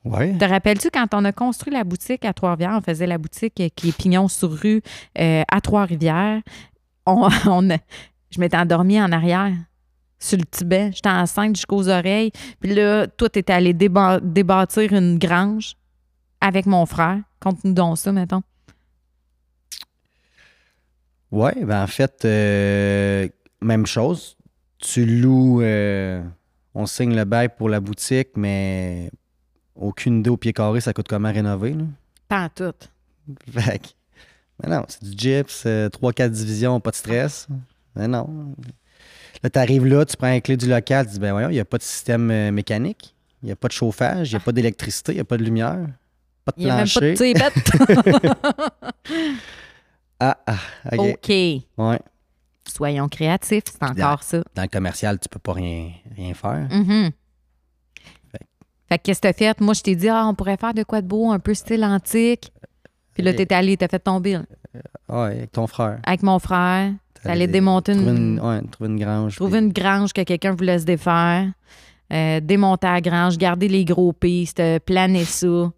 Ouais. Te rappelles-tu quand on a construit la boutique à Trois-Rivières, on faisait la boutique qui est pignon sur rue euh, à Trois-Rivières. On, on je m'étais endormie en arrière sur le Tibet. J'étais enceinte jusqu'aux oreilles. Puis là, toi, t'étais allé déba- débâtir une grange avec mon frère. Conte-nous donc ça, mettons. Ouais, ben en fait, euh, même chose. Tu loues, euh, on signe le bail pour la boutique, mais aucune idée au pied carré, ça coûte comment rénover. Là? Pas en tout. Fait que, mais non, c'est du gyps, 3-4 divisions, pas de stress. Mais non. Là, tu arrives là, tu prends la clé du local, tu dis, ben voyons, il n'y a pas de système euh, mécanique, il n'y a pas de chauffage, il n'y a pas d'électricité, il n'y a pas de lumière, pas de Il n'y a même pas de plancher. ah, ah, OK. Ouais. Soyons créatifs, c'est encore ça. Dans le commercial, tu peux pas rien, rien faire. Mhm. Fait- Fait que qu'est-ce que t'as fait? Moi, je t'ai dit, ah, on pourrait faire de quoi de beau, un peu style antique. Puis là, Ok. t'es allé, t'as fait ton bill Ouais, avec ton frère. avec mon frère. T'allais démonter trouver une, ouais, trouver une grange. trouver puis- une grange que quelqu'un voulait se défaire, euh, démonter la grange, garder les gros pistes, euh, planer ça.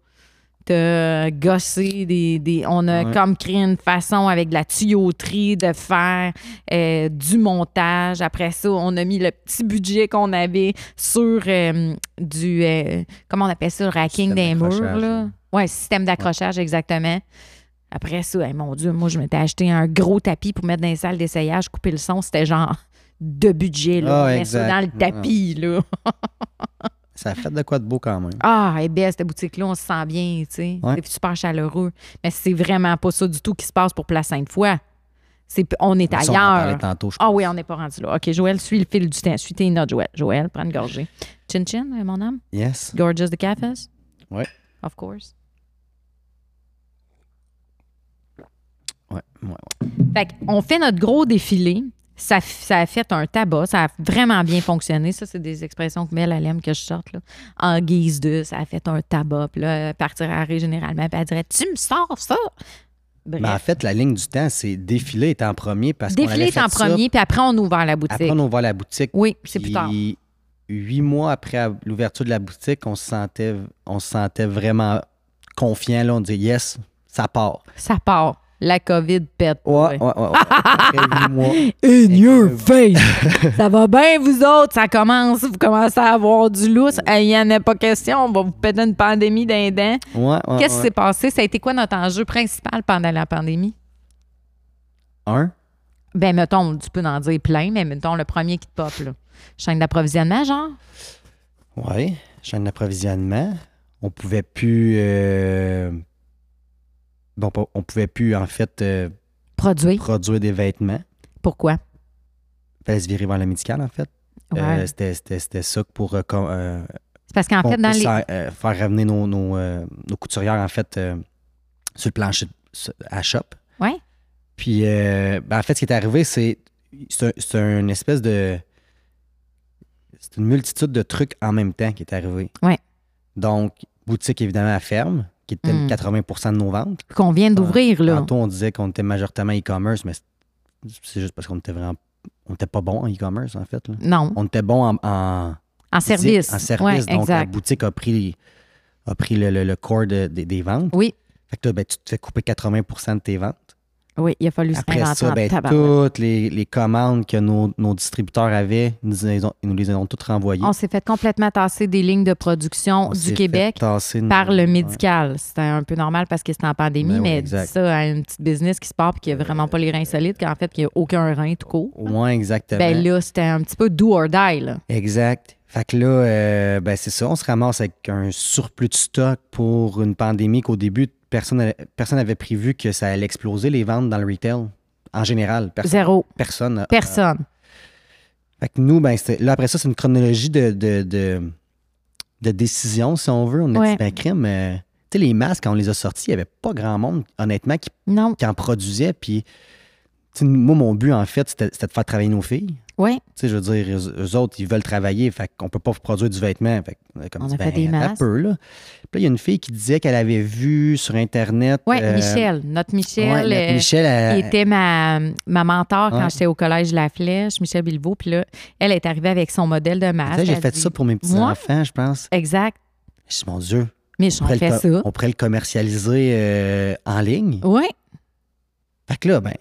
T'as gossé des, des- On a Ouais. comme créé une façon avec de la tuyauterie de faire euh, du montage. Après ça, on a mis le petit budget qu'on avait sur euh, du. euh, comment on appelle ça? Le racking Système des murs, là. Ouais, système d'accrochage, exactement. Après ça, hey, mon Dieu, moi, je m'étais acheté un gros tapis pour mettre dans les salles d'essayage, couper le son. C'était genre de budget, là. On met ça exact. dans le tapis, là. Ça a fait de quoi de beau quand même. Ah, est belle, cette boutique-là, on se sent bien, tu sais. Ouais. C'est super chaleureux. Mais c'est vraiment pas ça du tout qui se passe pour Place Sainte-Foy. C'est, on est Ça, on en ailleurs. tantôt, je Ah oui, on n'est pas rendu là. OK, Joël, suis le fil du temps. Suis tes notes, Joël. Joël, prends une gorgée. Chin Chin, euh, mon âme. Yes. Gorgeous the Cafés. Ouais. Of course. Ouais, ouais, ouais. Fait on fait notre gros défilé. Ça, a fait un tabac. Ça a vraiment bien fonctionné. Ça, c'est des expressions que Mel, elle aime que je sorte. Là. En guise de, ça a fait un tabac. Puis là, partirait généralement. Puis elle dirait Tu me sors ça Bref. Mais en fait, la ligne du temps, c'est défiler est en premier parce qu'on Défilé est en ça. premier, puis après, on a ouvert la boutique. Après, on a ouvert la boutique. Oui, c'est plus tard. Huit mois après l'ouverture de la boutique, on se sentait, on se sentait vraiment confiant. Là, on disait yes, ça part. Ça part. La COVID pète. Ouais, ouais, ouais. In your face! ça va bien, vous autres? Ça commence, vous commencez à avoir du lousse. Il n'y en a pas question, on va vous péter une pandémie d'un dent. Ouais, ouais, Qu'est-ce qui s'est passé? Ça a été quoi notre enjeu principal pendant la pandémie? Un, Ben, mettons, tu peux en dire plein, mais mettons le premier qui te pop, là. Chaîne d'approvisionnement, genre? oui, chaîne d'approvisionnement. On pouvait plus. euh, Bon, pas- on pouvait plus, en fait, euh, Produit. produire des vêtements. Pourquoi? fallait se virer vers le médical, en fait. Ouais. Euh, c'était, c'était- ça pour euh, euh, c'est parce qu'en fait, dans les. faire revenir nos, nos, nos couturières, en fait, sur le plancher à shop. Ouais. Puis, euh, ben, en fait, ce qui est arrivé, c'est c'est un- une espèce de. C'est une multitude de trucs en même temps qui est arrivé. Ouais. Donc, boutique, évidemment, à ferme, qui était Mm. 80 de nos ventes. Qu'on vient d'ouvrir, là. Tantôt, on disait qu'on était majoritairement e-commerce, mais c'est- juste parce qu'on était vraiment. On était pas bon en e-commerce, en fait. là. Non, On était bon en- en, en service. en service. Ouais, donc, la boutique a pris, a pris le, le, le core de- des- des ventes. Oui, Fait que là, ben, tu te fais couper 80% de tes ventes. Oui, il a fallu se Après réinventer ça, en ben, toutes les, les commandes que nos, nos distributeurs avaient, nous, les ont, nous les ont toutes renvoyées. On s'est fait complètement tasser des lignes de production On du Québec tasser par le ouais. médical. C'était un peu normal parce que c'était en pandémie, Ben oui, mais ça à une petite business qui se part et qui a vraiment pas les reins solides, qu'en fait, qui a aucun rein tout court. Ouais, exactement. Ben là, c'était un petit peu do or die, là. Exact. Fait que là, euh, ben c'est ça, on se ramasse avec un surplus de stock pour une pandémie qu'au début, personne n'avait personne n'avait prévu que ça allait exploser les ventes dans le retail. En général, personne. Zéro. Personne. Personne. Fait que nous, ben, là, après ça, c'est une chronologie de, de, de, de décisions, si on veut. On a Ouais. dit, ben, crime, euh, tu sais, les masques, quand on les a sortis, il n'y avait pas grand monde, honnêtement, qui, Non. qui en produisait. Puis, moi, mon but, en fait, c'était de faire travailler nos filles. Oui. Tu sais, je veux dire, eux, eux autres, ils veulent travailler, fait qu'on peut pas produire du vêtement. Fait comme On dit, a fait ben, des masques. un peu, là. Puis là, il y a une fille qui disait qu'elle avait vu sur Internet. Oui, euh, Michel. Notre Michel. ouais, notre euh, Michel, elle- était ma, ma mentor quand j'étais au collège La Flèche, Michel Bilbao. Puis là, elle est arrivée avec son modèle de masque. j'ai fait dit, ça pour mes petits-enfants, je pense. Exact. Je dis, mon Dieu, Mais on pourrait, fais le, ça. on pourrait le commercialiser euh, en ligne. Oui. Fait que là, ben,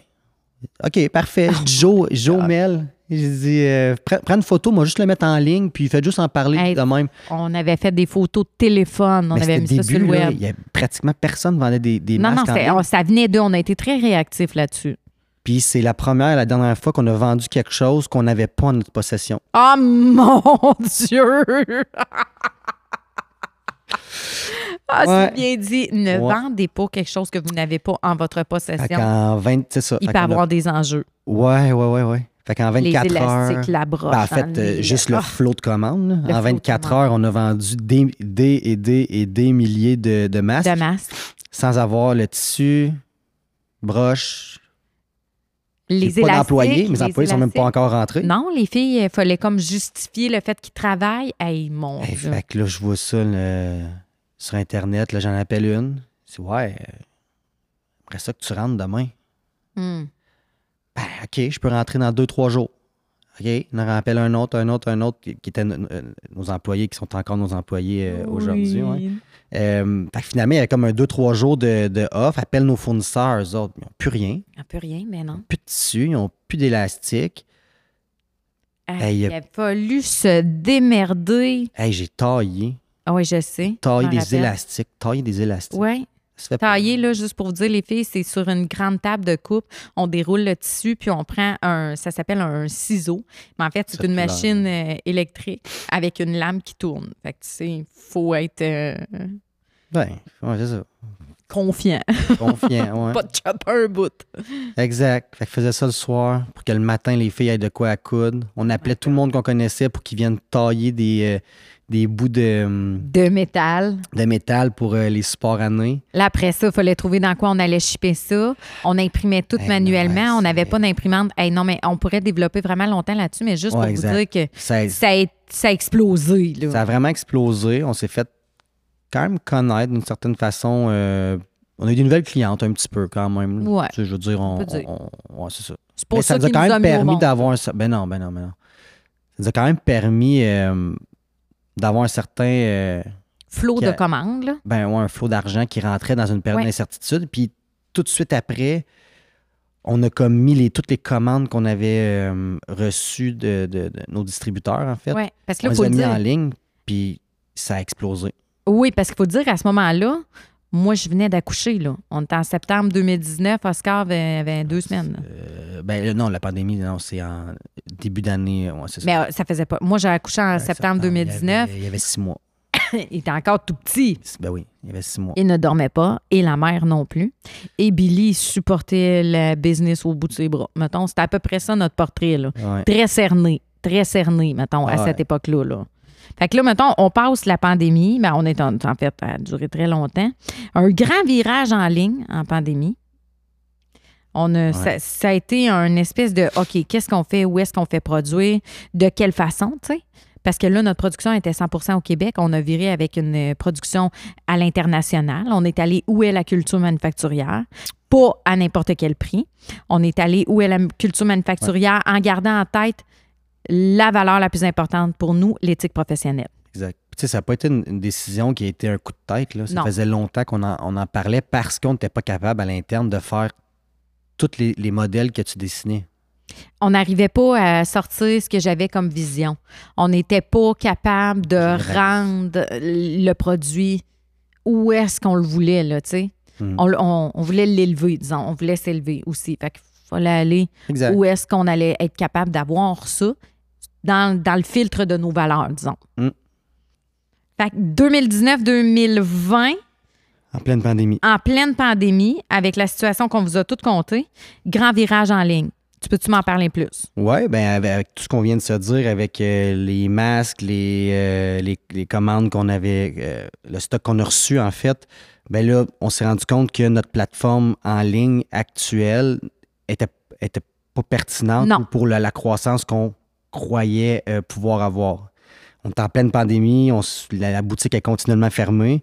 OK, parfait. Dis, Joe, Joe Mel, j'ai dit, euh, pre- prends une photo, moi, juste le mettre en ligne, puis faites juste en parler Hey, de même. On avait fait des photos de téléphone. On Mais avait mis ça sur le début, là, web. il y a pratiquement personne vendait des, des Non, non, masques en c'était- ligne. on- ça venait d'eux. On a été très réactifs là-dessus. Puis c'est la première et la dernière fois qu'on a vendu quelque chose qu'on n'avait pas en notre possession. Oh mon Dieu! ah, Ouais. c'est bien dit. Ne Ouais. vendez pas quelque chose que vous n'avez pas en votre possession. qu'en 20, c'est ça. Il Fait peut avoir des enjeux. Ouais, ouais, ouais, ouais. Fait qu'en 24 les heures. la broche. Ben, en fait, dans euh, juste le Ah, flot de commandes. Le En flot de 24 commandes. heures, on a vendu des, des et des et des milliers de, de masques de masque. sans avoir le tissu, broche. Les pas d'employés. Mes employés sont même pas encore rentrés. Non, les filles, il fallait comme justifier le fait qu'ils travaillent. Hey, mon Hey, Dieu. fait que là, je vois ça sur Internet. Là, j'en appelle une. Dis, ouais, euh, après ça que tu rentres demain. Hmm. Ben, OK, je peux rentrer dans deux, trois jours. OK, on en rappelle un autre, un autre, un autre, qui, étaient euh, nos employés, qui sont encore nos employés euh, aujourd'hui. ouais. Euh, fait que finalement, il y a comme un deux, trois jours de, de off. Appelle nos fournisseurs, eux autres. Ils n'ont plus rien. On peut rien, mais non. Plus de tissu, ils n'ont plus d'élastique. Ah, Hey, il a fallu se démerder. Hey, j'ai taillé. Ah oui, je sais. Taillé des élastiques. Taillé des élastiques. Oui. Taillé, là, juste pour vous dire, les filles, c'est sur une grande table de coupe. On déroule le tissu, puis on prend un, ça s'appelle un ciseau. Mais en fait, c'est une machine euh, électrique avec une lame qui tourne. Fait que, tu sais, il faut être euh, Ben, ouais, c'est ça. confiant. Confiant, ouais. Pas de chopper un bout. Exact. Fait que faisait ça le soir pour que le matin, les filles aient de quoi à coudre. On appelait tout le monde qu'on connaissait pour qu'ils viennent tailler des, euh, des bouts de, hum, De métal. de métal pour euh, les supports années. Là, après ça, il fallait trouver dans quoi on allait shipper ça. On imprimait tout Hey, manuellement. non, on n'avait pas d'imprimante. Hey, non, mais on pourrait développer vraiment longtemps là-dessus, mais juste Ouais, pour exact. vous dire que Ça, a- ça a, ça a explosé. Là. ça a vraiment explosé. On s'est fait quand même connaître d'une certaine façon. euh, on a eu des nouvelles clientes un petit peu quand même. Ouais. Tu sais, je veux dire, on, ouais, c'est ça. Pour Mais ça, ça nous a quand nous même permis d'avoir Ben non, ben non, ben non. Ça nous a quand même permis euh, d'avoir un certain. euh, flot de commandes. Là. ben, ouais, un flot d'argent qui rentrait dans une période Ouais. d'incertitude. Puis tout de suite après, on a comme mis les, toutes les commandes qu'on avait euh, reçues de, de- de nos distributeurs, en fait. Ouais, parce que on là, les faut a mis dire. en ligne, puis ça a explosé. Oui, parce qu'il faut dire à ce moment-là, moi, je venais d'accoucher. là. On était en septembre 2019. Oscar avait, avait deux semaines. là. Euh, ben euh, non, la pandémie, non, c'est en début d'année. Ouais, c'est ça. Mais euh, ça faisait pas. Moi, j'ai accouché en septembre il y 2019. avait- Il y avait six mois. Il était encore tout petit. Ben oui, il y avait six mois. Il ne dormait pas et la mère non plus. Et Billy supportait la business au bout de ses bras. Mettons, c'était à peu près ça notre portrait. Là. Ouais. Très cerné, très cerné, mettons, à Ah cette ouais. époque-là. Là. Fait que là, mettons, on passe la pandémie. Ben, on est en, en fait, ça a duré très longtemps. Un grand virage en ligne en pandémie. On a, ça, ça a été un espèce de OK, qu'est-ce qu'on fait, où est-ce qu'on fait produire, de quelle façon, tu sais? Parce que là, notre production était 100% au Québec. On a viré avec une euh, production à l'international. On est allé où est la culture manufacturière, pas à n'importe quel prix. On est allé où est la culture manufacturière en gardant en tête la valeur la plus importante pour nous, l'éthique professionnelle. Exact. Tu sais, ça n'a pas été une, une décision qui a été un coup de tête. Là. Ça Non. faisait longtemps qu'on en, on en parlait parce qu'on n'était pas capable à l'interne de faire tous les, les modèles que tu dessinais. On n'arrivait pas à sortir ce que j'avais comme vision. On n'était pas capable de rendre le produit où est-ce qu'on le voulait, là, tu sais. Mhm. On, on- on voulait l'élever, disons. On voulait s'élever aussi. Fait fallait aller Exact. où est-ce qu'on allait être capable d'avoir ça dans, dans le filtre de nos valeurs, disons. Mm. Fait que 2019-2020, En pleine pandémie. en pleine pandémie, avec la situation qu'on vous a toutes compté, grand virage en ligne. Tu peux-tu m'en parler plus? Oui, ben avec, avec tout ce qu'on vient de se dire, avec euh, les masques, les, euh, les, les commandes qu'on avait, euh, le stock qu'on a reçu, en fait, ben là, on s'est rendu compte que notre plateforme en ligne actuelle était, était pas pertinente Non. pour la, la croissance qu'on croyait euh, pouvoir avoir. On est en pleine pandémie, on la, la boutique est continuellement fermée.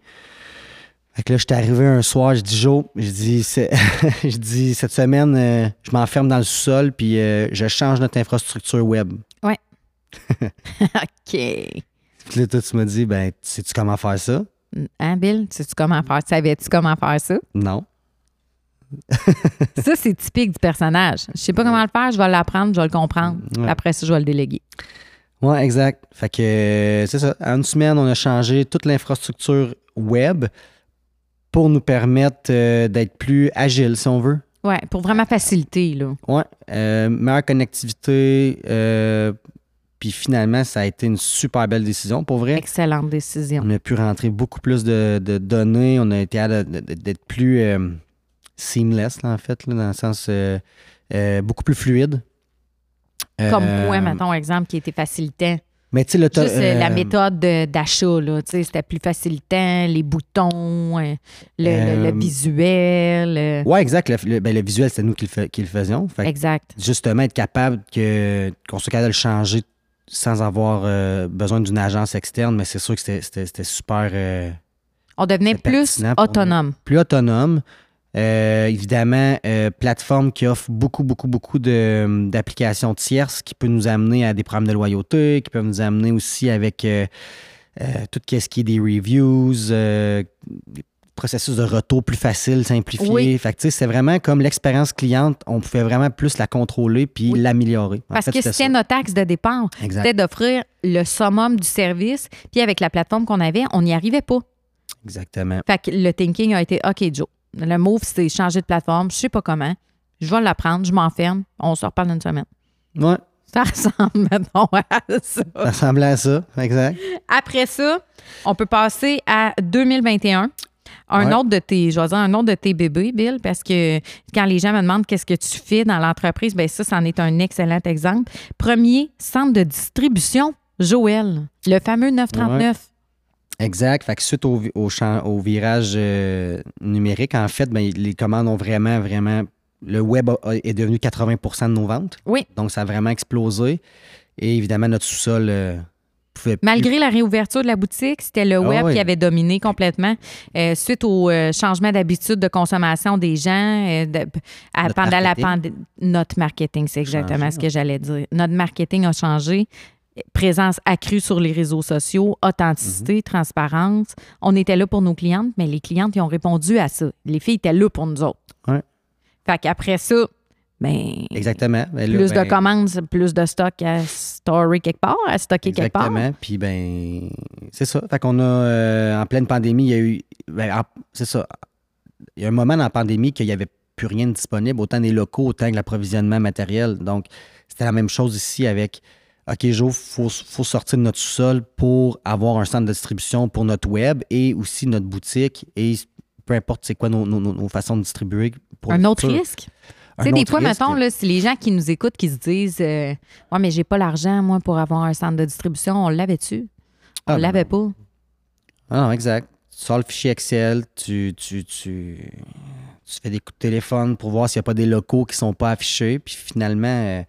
Fait que là, j'étais arrivé un soir, je dis Joe, je dis, je dis cette semaine, euh, je m'enferme dans le sous-sol, puis euh, je change notre infrastructure web. OK. Puis là, toi, tu m'as dit, ben, sais-tu comment faire ça? Hein, Bill? Sais-tu comment faire? Savais-tu comment faire ça? Non. Ça, c'est typique du personnage. Je sais pas comment le faire, je vais l'apprendre, je vais le comprendre. Ouais. Après ça, je vais le déléguer. Ouais, exact. Fait que c'est ça. En une semaine, on a changé toute l'infrastructure web pour nous permettre euh, d'être plus agile, si on veut. Ouais, pour vraiment faciliter, là. Ouais. Euh, meilleure connectivité. euh, puis finalement, ça a été une super belle décision, pour vrai. Excellente décision. On a pu rentrer beaucoup plus de, de données. On a été à d'être plus seamless, là, en fait, là, dans le sens euh, euh, beaucoup plus fluide. Comme Euh, quoi, mettons, exemple, qui était facilitant. Mais tu sais, euh, la méthode de- d'achat, là. Tu sais, c'était plus facilitant, les boutons, euh, le, visuel. Ouais, exact. Le, ben, le visuel, c'est nous qui le, qui faisions. Fait exact. justement, être capable que, qu'on soit capable de le changer sans avoir euh, besoin d'une agence externe, mais c'est sûr que c'était, super On devenait plus nous. autonome. plus autonome. Euh, évidemment, euh, plateforme qui offre beaucoup, beaucoup, beaucoup de- d'applications tierces qui peut nous amener à des programmes de loyauté, qui peuvent nous amener aussi avec euh, tout ce qui est des reviews, des processus de retour plus facile, simplifié. Oui. Fait que, c'est vraiment comme l'expérience cliente, on pouvait vraiment plus la contrôler puis Oui. l'améliorer. Parce fait, que c'était notre axe de départ. C'était d'offrir le summum du service. Puis avec la plateforme qu'on avait, on n'y arrivait pas. Exactement. Fait que le thinking a été OK, Joe. Le move, c'est changer de plateforme. Je sais pas comment. Je vais l'apprendre, je m'enferme. On se reparle dans une semaine. Ouais, Ça ressemble, mettons, à ça. ça ressemblait à ça. Exact. Après ça, on peut passer à 2021. Un Ouais. autre de tes, je vais dire un autre de tes bébés, Bill, parce que quand les gens me demandent qu'est-ce que tu fais dans l'entreprise, ben ça, c'en est un excellent exemple. Premier centre de distribution, Joël, le fameux 939. Exact. Fait que suite au, au, champ- au virage euh, numérique, en fait, ben, les commandes ont vraiment, vraiment. Le web a- a- est devenu 80 de nos ventes. Oui. Donc, ça a vraiment explosé. Et évidemment, notre sous-sol euh, pouvait plus- Malgré la réouverture de la boutique, c'était le Ah web oui. qui avait dominé complètement euh, suite au euh, changement d'habitude de consommation des gens de- à- Notre pendant la pandémie. Notre marketing, c'est exactement Changé, ce que j'allais dire. Notre marketing a changé. Présence accrue sur les réseaux sociaux, authenticité, Mhm. transparence. On était là pour nos clientes, mais les clientes ils ont répondu à ça. Les filles étaient là pour nous autres. Ouais. Fait qu'après ça, ben, Exactement. Ben là, plus ben, de commandes, c'est plus de stock à storer quelque part, à stocker quelque part. Exactement. Puis, ben, c'est ça. Fait qu'on a, euh, en pleine pandémie, il y a eu. ben, en- c'est ça. Il y a un moment dans la pandémie qu'il n'y avait plus rien de disponible, autant des locaux, autant que l'approvisionnement matériel. Donc, c'était la même chose ici avec. OK, Joe, il faut, faut sortir de notre sous-sol pour avoir un centre de distribution pour notre web et aussi notre boutique et peu importe c'est quoi nos, nos- nos- nos façons de distribuer. Pour Un autre futur. risque? Tu sais, des fois, risque. mettons, là, c'est les gens qui nous écoutent qui se disent euh, Ouais, mais j'ai pas l'argent, moi, pour avoir un centre de distribution. On l'avait-tu? On Ah, ben l'avait pas. Ah non, exact. Tu sors le fichier Excel, tu, tu, tu, tu fais des coups de téléphone pour voir s'il n'y a pas des locaux qui ne sont pas affichés. Puis finalement, euh,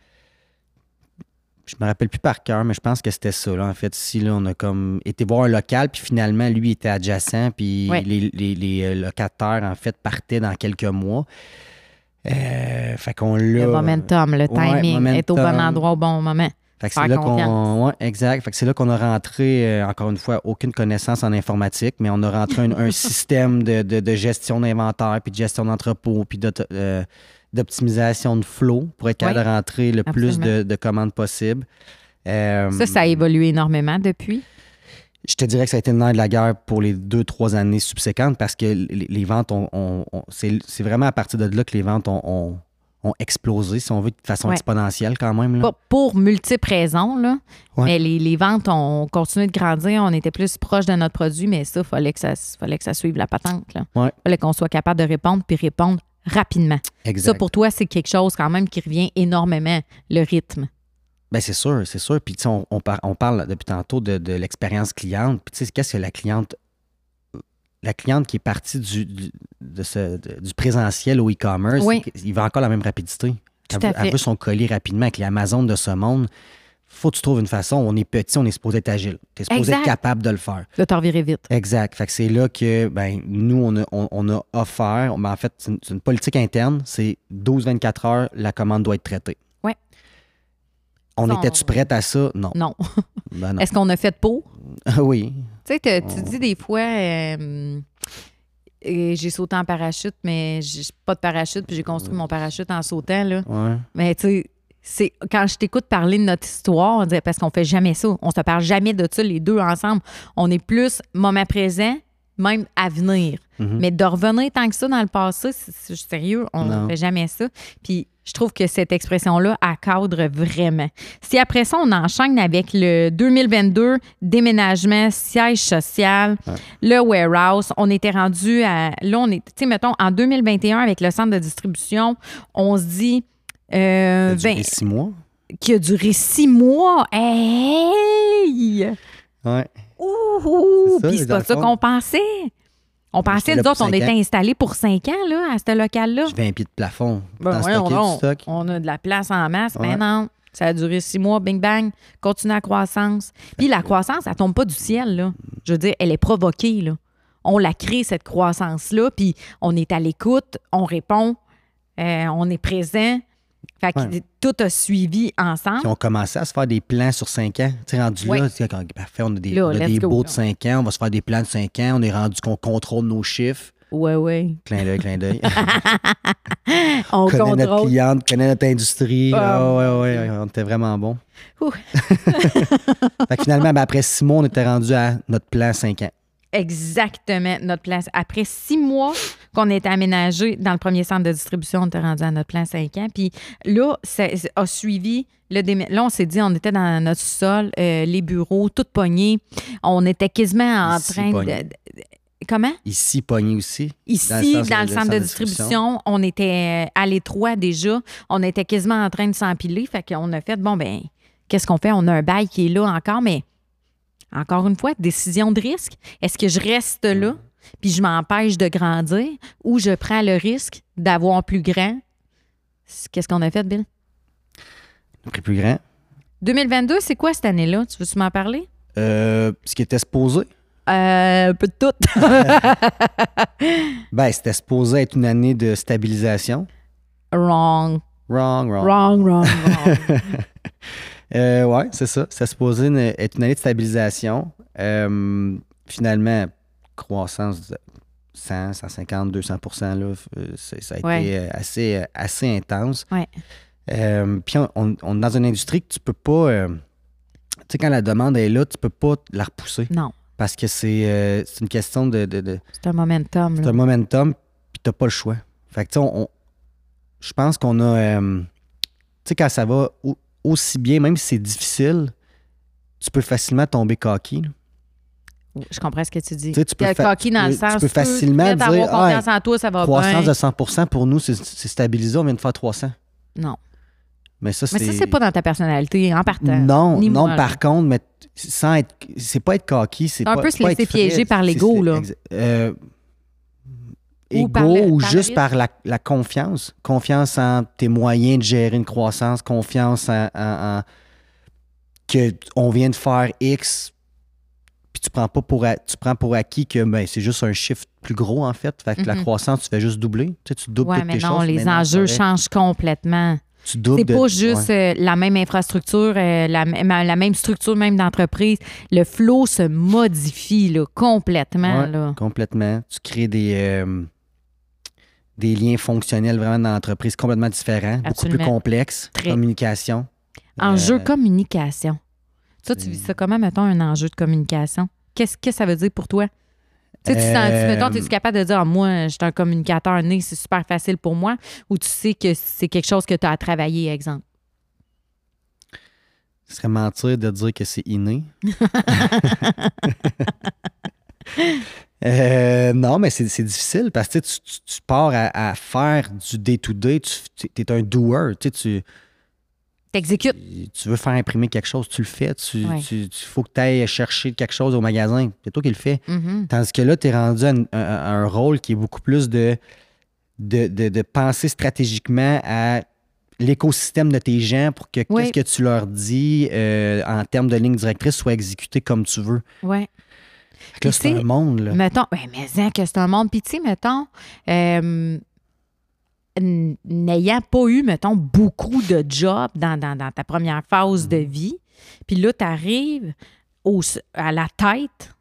je me rappelle plus par cœur, mais je pense que c'était ça. Là. En fait, ici, là, on a comme été voir un local, puis finalement, lui était adjacent, puis Ouais. les, les- les, euh, locataires, en fait, partaient dans quelques mois. Euh, fait qu'on l'a. Le momentum, le Ouais, timing, être au bon endroit au bon moment. Fait que Faire c'est là qu'on. Ouais, exact. Fait que c'est là qu'on a rentré, euh, encore une fois, aucune connaissance en informatique, mais on a rentré un, un système de, de- de gestion d'inventaire, puis de gestion d'entrepôt, puis euh, d'optimisation de flow pour être capable Oui, de rentrer le plus de, de commandes possible. Euh, Ça, ça a évolué énormément depuis? je te dirais que ça a été le nerf de la guerre pour les deux, trois années subséquentes parce que les, les ventes ont. ont- ont- c'est vraiment à partir de là que les ventes ont, ont- ont explosé, si on veut, de façon Ouais. exponentielle quand même. là. Pour multiples raisons, là. Ouais. Mais les, les ventes ont continué de grandir. On était plus proche de notre produit, mais ça, il fallait, que ça fallait que ça suive la patente. Il Ouais. fallait qu'on soit capable de répondre puis répondre rapidement. Exact. Ça, pour toi, c'est quelque chose quand même qui revient énormément, le rythme. Ben c'est sûr, c'est sûr. Puis tu sais, on, on, par- on parle depuis tantôt de, de l'expérience cliente. Puis tu sais, qu'est-ce que la cliente. La cliente qui est partie du, du, de ce- de- du présentiel au e-commerce, Oui. il va encore la même rapidité. Elle, veut son colis rapidement avec les Amazon de ce monde. Faut que tu trouves une façon. On est petit, on est supposé être agile. Tu es supposé Exact. être capable de le faire. Là, t'en revirais vite. Exact. Fait que c'est là que ben, nous, on a, on, on a offert. ben, en fait, c'est une, politique interne. C'est 12-24 heures, la commande doit être traitée. Ouais. On Ça, était-tu on- prête à ça? Non. Non. Ben non. Est-ce qu'on a fait pour? oui. Tu sais, te- tu dis des fois, euh, j'ai sauté en parachute, mais j'ai pas de parachute, puis j'ai construit mon parachute en sautant. Là. Ouais. Mais tu sais, c'est quand je t'écoute parler de notre histoire, on dirait- parce qu'on fait jamais ça. On se parle jamais de ça, les deux ensemble. On est plus moment présent, même à venir. Mhm. Mais de revenir tant que ça dans le passé, c'est sérieux, on ne fait jamais ça. Puis je trouve que cette expression-là accadre vraiment. Si après ça, on enchaîne avec le 2022 déménagement, siège social, le warehouse, on était rendu à. Là, on est. Tu sais, mettons, en 2021, avec le centre de distribution, on se dit. Euh, Ça a duré ben, six mois. qui a duré six mois? Hey! Ouais. Ouh! Puis c'est pas ça qu'on pensait. On pensait, nous autres, on était installés pour cinq ans là, à ce local-là. J'ai 20 pieds de plafond. Ben, du stock? On a de la place en masse. Ouais. Ben non. Ça a duré six mois, bing bang, continue la croissance. Puis la croissance, elle tombe pas du ciel, là. Je veux dire, elle est provoquée, là. on la crée, cette croissance-là, puis on est à l'écoute, on répond, euh, on est présent. Fait que Ouais. tout a suivi ensemble. Puis on commençait à se faire des plans sur 5 ans. Tu rendu Ouais. là, quand- parfait, on a des, Là, on a des go, beaux là. de 5 ans, on va se faire des plans de 5 ans, on est rendu qu'on contrôle nos chiffres. Ouais, ouais. Clin d'œil, clin d'œil. On connaît notre contrôle. cliente, connaît notre industrie. Ah, Ah, ouais, ouais, on était vraiment bon. Fait que finalement, ben, après six mois, on était rendu à notre plan 5 ans. Exactement, notre plan. Après six mois qu'on est aménagé dans le premier centre de distribution, on était rendu à notre plan 5 ans. Puis là, ça a suivi le Là, on s'est dit, on était dans notre sol, euh, les bureaux, tout pognés. On était quasiment en Ici, train de. pogné. de- Comment? Ici, pogné aussi? Ici, Dans dans le centre de distribution, on était euh, à l'étroit déjà. On était quasiment en train de s'empiler. Fait qu'on a fait, bon, ben, qu'est-ce qu'on fait? On a un bail qui est là encore, mais encore une fois, décision de risque. Est-ce que je reste là, puis je m'empêche de grandir, ou je prends le risque d'avoir plus grand? Qu'est-ce qu'on a fait, Bill? On a pris plus grand. 2022, c'est quoi cette année-là? Tu veux-tu m'en parler? Euh, ce qui était supposé, Euh, un peu de tout. ben, c'était supposé être une année de stabilisation. wrong. Wrong, wrong. Wrong, wrong, wrong. Euh, ouais, c'est ça. C'était supposé une- être une année de stabilisation. Euh, finalement, croissance de 100, 150, 200 là, euh, ça a Ouais. été assez, assez intense. Ouais. Euh, Puis on, on- on est dans une industrie que tu peux pas. euh, tu sais, quand la demande est là, tu peux pas la repousser. non, Parce que c'est euh, une question de. de- de- c'est un momentum. c'est un momentum, puis t'as pas le choix. Fait que, tu sais, on, je pense qu'on a. tu sais, quand ça va aussi bien, même si c'est difficile, tu peux facilement tomber là. Je comprends ce que tu dis. Tu sais, tu peux cocky dans tu le tu sens tu peux facilement peut-être dire, confiance en toi, ça va Croissance bien. de 100 pour nous, c'est stabilisé, on vient de faire 300. Non. Mais ça, Mais c'est. ça, c'est pas dans ta personnalité en partant. Non, Ni non, moi, là. par contre, mais sans être. C'est pas être cocky, c'est C'est un pas. peu se pas laisser piéger par l'ego, là. exa- Ou Ego par le- ou par le juste par la, la confiance. Confiance en tes moyens de gérer une croissance, confiance en, en- en- que on vient de faire X, puis tu prends pas pour a- tu prends pour acquis que ben, c'est juste un chiffre plus gros en fait. Fait que la Mhm. croissance, tu fais juste doubler. Tu, sais, tu doubles Ouais, toutes mais tes non, choses. les enjeux changent complètement. Tu doubles C'est de- pas juste ouais. euh, la même infrastructure, euh, la, même- la même structure même d'entreprise. Le flow se modifie là, complètement. Ouais, Là. Complètement. Tu crées des, euh, des liens fonctionnels vraiment dans l'entreprise complètement différents, beaucoup plus complexes. Très. Communication. Enjeu Euh, communication. Ça, tu vis ça comment, mettons, un enjeu de communication? Qu'est-ce que ça veut dire pour toi? Tu sais, tu sens, Euh, mettons, es-tu capable de dire, Ah, moi, je suis un communicateur né, c'est super facile pour moi, ou tu sais que c'est quelque chose que tu as à travailler, exemple? Ce serait mentir de dire que c'est inné. Euh, non, mais c'est difficile parce que tu, pars à, à faire du day-to-day. Tu es un doer. Tu, sais, tu, T'exécutes. tu veux faire imprimer quelque chose, tu le fais. Tu, Ouais. tu- faut que tu ailles chercher quelque chose au magasin. C'est toi qui le fais. Mhm. Tandis que là, tu es rendu à, un- à- à un rôle qui est beaucoup plus de, de, de- de penser stratégiquement à l'écosystème de tes gens pour que Oui. qu'est-ce que tu leur dis euh, en termes de ligne directrice soit exécuté comme tu veux. Ouais. Que c'est un monde. Là. Mettons, mais hein, que c'est un monde. Puis, tu sais, mettons, euh, n'ayant pas eu, mettons, beaucoup de jobs dans, dans- dans ta première phase de vie, puis là, tu arrives à la tête,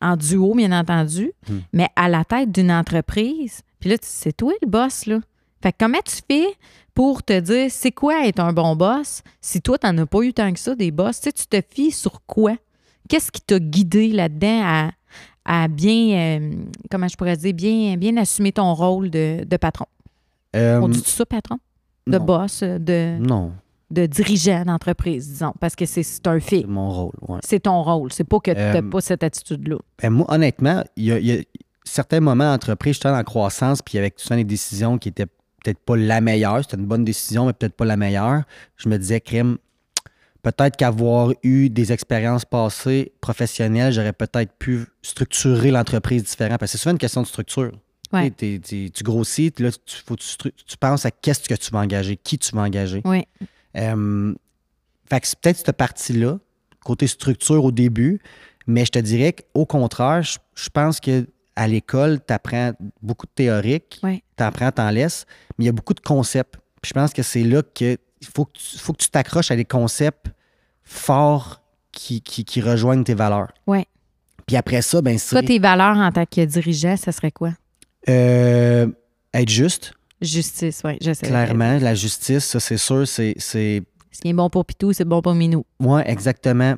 en duo, bien entendu, Mm. mais à la tête d'une entreprise, puis là, c'est toi le boss, là. Fait que comment tu fais pour te dire c'est quoi être un bon boss si toi, tu n'en as pas eu tant que ça, des boss? Tu sais, tu te fies sur quoi? Qu'est-ce qui t'a guidé là-dedans à, à bien, euh, comment je pourrais dire, bien, bien assumer ton rôle de, de patron? Euh, On dit ça, patron? De non. boss, de, Non, de dirigeant d'entreprise, disons, parce que c'est un fait. c'est mon rôle. ouais. C'est ton rôle. C'est pas que tu n'as Euh, pas cette attitude-là. Ben, moi, honnêtement, il y a, il y a certains moments d'entreprise, j'étais en croissance, puis avec souvent des décisions qui étaient peut-être pas la meilleure. C'était une bonne décision, mais peut-être pas la meilleure. Je me disais, crime, peut-être qu'avoir eu des expériences passées professionnelles, j'aurais peut-être pu structurer l'entreprise différemment. Parce que c'est souvent une question de structure. Ouais. Tu sais, t'es- t'es- tu grossis, là, tu, faut tu, tu penses à qu'est-ce que tu vas engager, qui tu vas engager. Oui. Euh, fait que c'est peut-être cette partie-là, côté structure au début, mais je te dirais qu'au contraire, je, je pense que à l'école, tu apprends beaucoup de théorique, tu apprends, t'en laisses, mais il y a beaucoup de concepts. Puis je pense que c'est là que il faut que tu, faut que tu t'accroches à des concepts forts qui, qui, qui rejoignent tes valeurs. Ouais. Puis après ça, ben Toi, c'est tes valeurs en tant que dirigeant, ça serait quoi? euh, être juste, Justice, oui, je sais. clairement. La justice, ça, c'est sûr, c'est... c'est Ce qui est bon pour Pitou, c'est bon pour Minou. Ouais, exactement.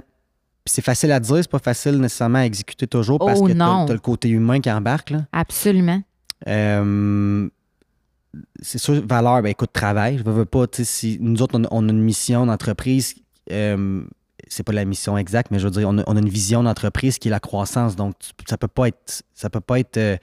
Puis c'est facile à dire, c'est pas facile nécessairement à exécuter toujours parce Oh que t'as le côté humain qui embarque. Là. Absolument. Euh, c'est sûr, valeur, ben écoute, travail. Je veux, veux pas, tu sais, si nous autres, on, on a une mission d'entreprise, euh, c'est pas la mission exacte, mais je veux dire, on a, on a une vision d'entreprise qui est la croissance. Donc, tu- ça peut pas être, ça peut pas être euh,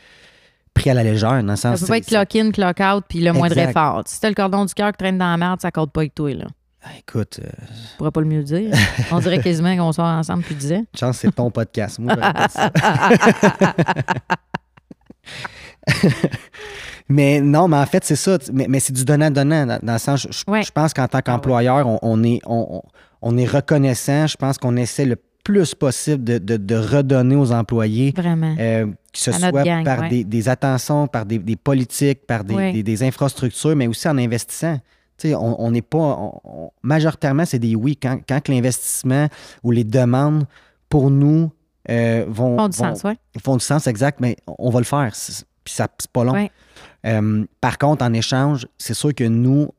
pris à la légère, dans le Ça peut pas être clock in, clock out, puis le moindre effort. Si t'as le cordon du cœur qui traîne dans la merde, ça compte pas avec toi, là. Ah, Écoute, euh, Je pourrais pas le mieux dire. On dirait quasiment qu'on sort ensemble 10 ans. chance, c'est ton podcast. Moi, ça. mais non, mais en fait, c'est ça. Mais, mais c'est du donnant-donnant. Dans, dans le sens, je, je- Ouais. je pense qu'en tant qu'employeur, on, on est, on, on- est reconnaissant. Je pense qu'on essaie le plus possible de, de- de redonner aux employés, Vraiment. euh, que ce soit gang, par ouais. des, des attentions, par des, des politiques, par des, Ouais. des- infrastructures, mais aussi en investissant. Tu sais, on n'est pas. on- majoritairement, c'est des oui. Quand, quand que l'investissement ou les demandes pour nous euh, vont, Font du vont- sens, ouais. font du sens exact, mais on va le faire. Puis ça, c'est pas long. Ouais. Euh, par contre, en échange, c'est sûr que nous,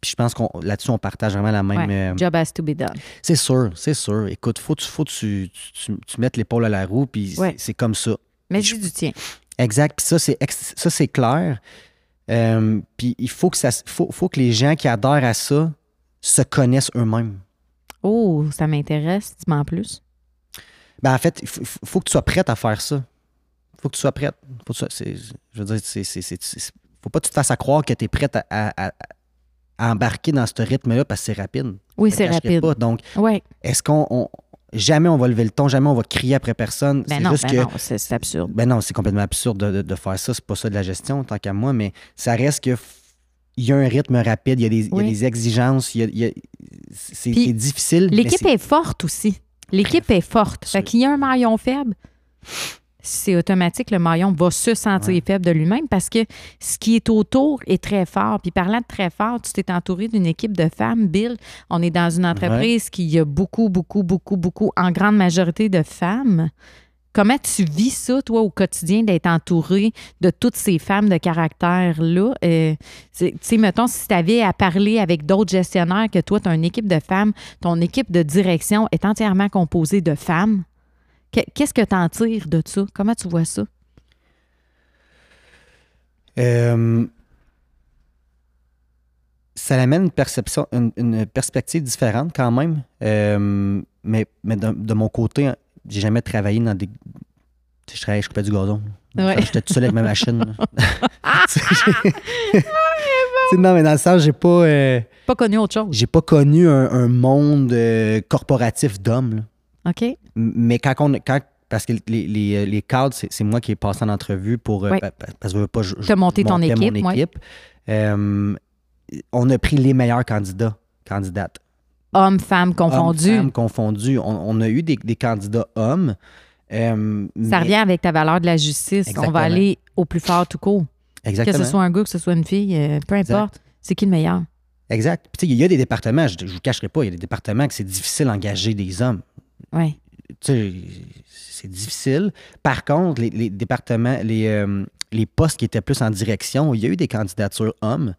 puis je pense qu'on là-dessus, on partage vraiment la même. Ouais. euh, Job has to be done. c'est sûr, c'est sûr. Écoute, faut, tu- faut que tu, tu, tu- mettes l'épaule à la roue, puis c'est- Ouais. c'est comme ça. Mais Je- du tien. Exact. Puis ça, c'est ça, c'est clair. Euh, puis il faut que ça, faut, faut que les gens qui adhèrent à ça se connaissent eux-mêmes. Oh, ça m'intéresse. Dis-moi en plus. Ben, en fait, il faut, il faut que tu sois prête à faire ça. Faut que tu sois prête. Faut que tu sois- je veux dire, c'est, faut pas que tu te fasses à croire que tu es prête à, à- à- à embarquer dans ce rythme-là parce que c'est rapide. Oui, c'est rapide. pas. Donc, Oui. est-ce qu'on. on- jamais on va lever le ton, jamais on va crier après personne. Ben c'est non, juste ben que. non, c'est absurde. Ben non, c'est complètement absurde de, de- de faire ça. C'est pas ça de la gestion, tant qu'à moi, mais ça reste que. Il y a un rythme rapide, il y a des, il y a Oui. des exigences, il y a- a- c'est, difficile. L'équipe c'est- est forte aussi. L'équipe est forte. Fait qu'il y a un maillon faible. C'est automatique, le maillon va se sentir Ouais. faible de lui-même parce que ce qui est autour est très fort. Puis parlant de très fort, tu t'es entouré d'une équipe de femmes. Bill, on est dans une entreprise qui a beaucoup, beaucoup, beaucoup, beaucoup, en grande majorité de femmes. Comment tu vis ça, toi, au quotidien, d'être entouré de toutes ces femmes de caractère-là? Euh, tu sais, mettons, si tu avais à parler avec d'autres gestionnaires que toi, tu as une équipe de femmes, ton équipe de direction est entièrement composée de femmes. Que- Qu'est-ce que tu en tires de ça? Comment tu vois ça? Euh, ça amène une perception, une, une perspective différente quand même. Euh, mais mais de, de mon côté, j'ai jamais travaillé dans des. Je travaillais, je coupais du gazon. Ouais. J'étais tout seul avec ma machine. non, mais dans le sens, j'ai pas, euh, Pas connu autre chose. j'ai pas connu un, un monde euh, corporatif d'hommes. OK? Mais quand on. Quand, parce que les, les, les cadres, c'est c'est moi qui ai passé en entrevue pour. euh, parce que je veux pas. je- je T'as monté ton équipe, mon ouais. équipe. Euh, on a pris les meilleurs candidats, candidates. Hommes, femmes confondus. Hommes, femmes confondus. On, on a eu des, des candidats hommes. euh, Ça mais- revient avec ta valeur de la justice. On va aller au plus fort tout court. Exactement. Que ce soit un gars, que ce soit une fille, peu importe. C'est qui le meilleur? Exact. Puis, il y a des départements, je ne vous cacherai pas, il y a des départements que c'est difficile d'engager des hommes. Oui. Tu sais, c'est difficile. Par contre, les, les départements, les, euh, les postes qui étaient plus en direction, il y a eu des candidatures hommes.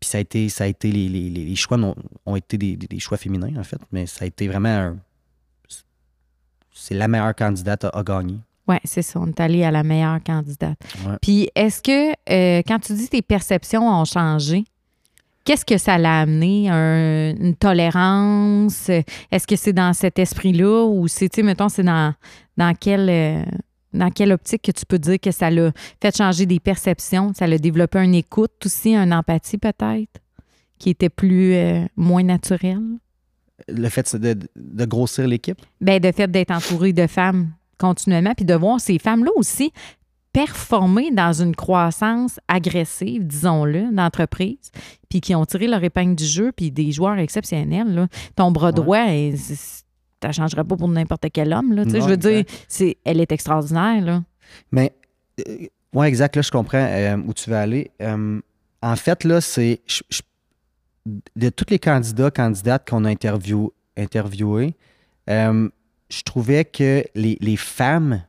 Puis ça a été, ça a été les, les- les- choix ont été des, des- choix féminins, en fait. Mais ça a été vraiment un- C'est la meilleure candidate à, à gagner. Oui, c'est ça. On est allé à la meilleure candidate. Ouais. Puis, est-ce que, euh, quand tu dis tes perceptions ont changé, qu'est-ce que ça l'a amené? Un- une tolérance? Est-ce que c'est dans cet esprit-là? Ou c'est, tu sais, mettons, c'est dans, dans, quelle, euh, dans quelle optique que tu peux dire que ça l'a fait changer des perceptions? Ça l'a développé une écoute aussi, une empathie peut-être, qui était plus, euh, moins naturelle? Le fait de, de grossir l'équipe? Ben, de fait d'être entouré de femmes continuellement, puis de voir ces femmes-là aussi performer dans une croissance agressive, disons-le, d'entreprise, puis qui ont tiré leur épingle du jeu, puis des joueurs exceptionnels. là. Ton bras Ouais. droit, tu ne changerais pas pour n'importe quel homme. Là, Non, je veux dire, c'est, elle est extraordinaire. Là. Mais, euh, ouais, exact, là, je comprends euh, où tu veux aller. Euh, en fait, là, c'est. je- je- de tous les candidats, candidates qu'on a interview, interviewés, euh, je trouvais que les, les femmes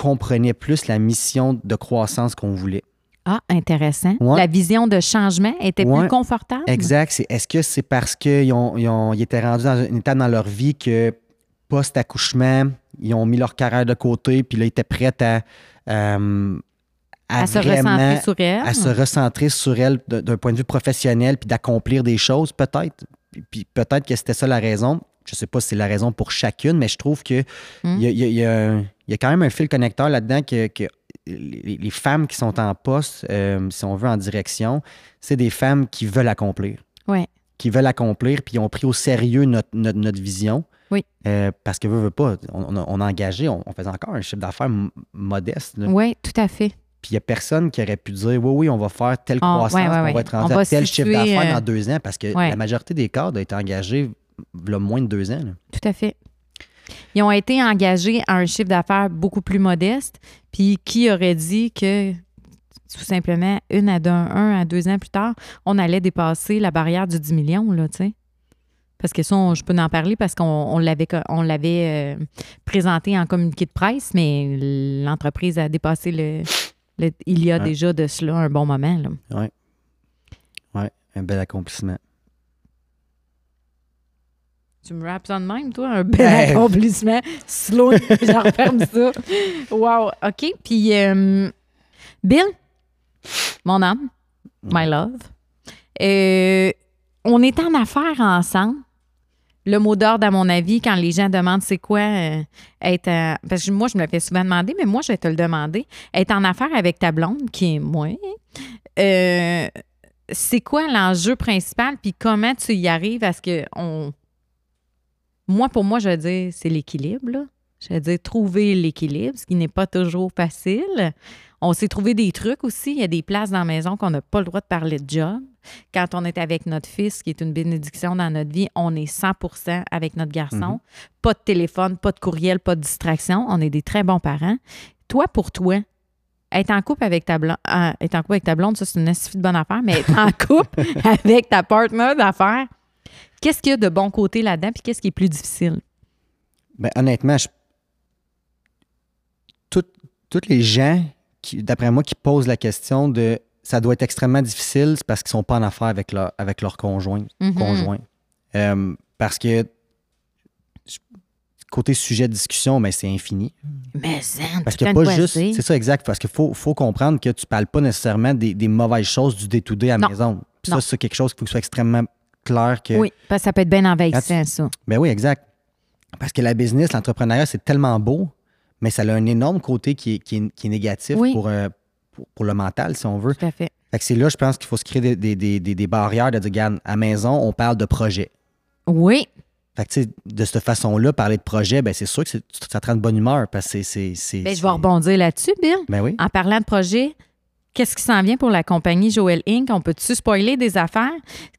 comprenaient plus la mission de croissance qu'on voulait. Ah, intéressant. Ouais. La vision de changement était Ouais. plus confortable? Exact. Est-ce que c'est parce qu'ils ont, ils ont- ils étaient rendus dans une étape dans leur vie que, post-accouchement, ils ont mis leur carrière de côté, puis là, ils étaient prêts à, euh, à vraiment- sur elle? à se recentrer sur elle d'un point de vue professionnel, puis d'accomplir des choses, peut-être. Puis peut-être que c'était ça la raison. Je sais pas si c'est la raison pour chacune, mais je trouve que il y, a, y a- y a y a quand même un fil connecteur là-dedans que, que les, les femmes qui sont en poste, euh, si on veut, en direction, c'est des femmes qui veulent accomplir. Ouais. Qui veulent accomplir, puis ils ont pris au sérieux notre, notre, notre vision. Oui. Euh, parce que, veut, veut pas, on, on a, on a engagé, on, on faisait encore un chiffre d'affaires modeste. Oui, tout à fait. Puis il n'y a personne qui aurait pu dire oui, oui, on va faire telle Ah, croissance, ouais, ouais, on va être rendu à tel situer, chiffre d'affaires euh, dans deux ans parce que la majorité des cadres ont été engagés moins de deux ans. là. Tout à fait. Ils ont été engagés à un chiffre d'affaires beaucoup plus modeste. Puis qui aurait dit que tout simplement, une à deux, un à deux ans plus tard, on allait dépasser la barrière du 10 millions, là, tu sais? Parce que ça, on- je peux en parler parce qu'on on l'avait, co- on l'avait euh, présenté en communiqué de presse, mais l'entreprise a dépassé le, le- il y a Ouais. déjà de cela un bon moment. Là. Ouais, un bel accomplissement. Tu me rappes ça de même, toi? Un bel accomplissement. Slow, je referme ça. Wow. OK. Puis, euh, Bill, mon âme, my love, euh, on est en affaires ensemble. Le mot d'ordre, à mon avis, quand les gens demandent c'est quoi euh, être. en- parce que moi, je me le fais souvent demander, mais moi, je vais te le demander. Être en affaires avec ta blonde, qui est moi, c'est quoi l'enjeu principal, puis comment tu y arrives à ce que on. Moi, pour moi, je veux dire, c'est l'équilibre. Je veux dire, trouver l'équilibre, ce qui n'est pas toujours facile. On s'est trouvé des trucs aussi. Il y a des places dans la maison qu'on n'a pas le droit de parler de job. Quand on est avec notre fils, qui est une bénédiction dans notre vie, on est 100% avec notre garçon. Pas de téléphone, pas de courriel, pas de distraction. On est des très bons parents. Toi, pour toi, être en couple avec ta blonde, être en couple avec ta blonde, ça, c'est une astuce de bonne affaire, mais être en couple avec ta partenaire d'affaires, qu'est-ce qu'il y a de bon côté là-dedans, puis qu'est-ce qui est plus difficile? Ben, honnêtement, je- tout- tous les gens, d'après moi, qui posent la question de ça doit être extrêmement difficile, c'est parce qu'ils sont pas en affaire avec leur, avec leur conjoint. Mhm. conjoint. Euh, parce que côté sujet de discussion, mais c'est infini. Mais zen, Parce que pas juste. C'est ça, exact. Parce qu'il faut, faut comprendre que tu parles pas nécessairement des, des mauvaises choses du day-to-day à la maison. Puis ça, c'est quelque chose qu'il faut que ce soit extrêmement clair que. Oui, parce que ça peut être bien envahissant, ça. Ben oui, exact. Parce que la business, l'entrepreneuriat, c'est tellement beau, mais ça a un énorme côté qui est, qui est- qui est négatif Oui. pour, euh, pour, pour le mental, si on veut. Tout à fait. Fait que c'est là, je pense qu'il faut se créer des, des- des- des- barrières de dire, regarde, à maison, on parle de projet. Oui, Fait que, tu sais, de cette façon-là, parler de projet, ben c'est sûr que ça te rend de bonne humeur parce que c'est- c'est. c'est- ben, je vais rebondir là-dessus, Bill. Ben oui. En parlant de projet, qu'est-ce qui s'en vient pour la compagnie Joël Inc? On peut-tu spoiler des affaires?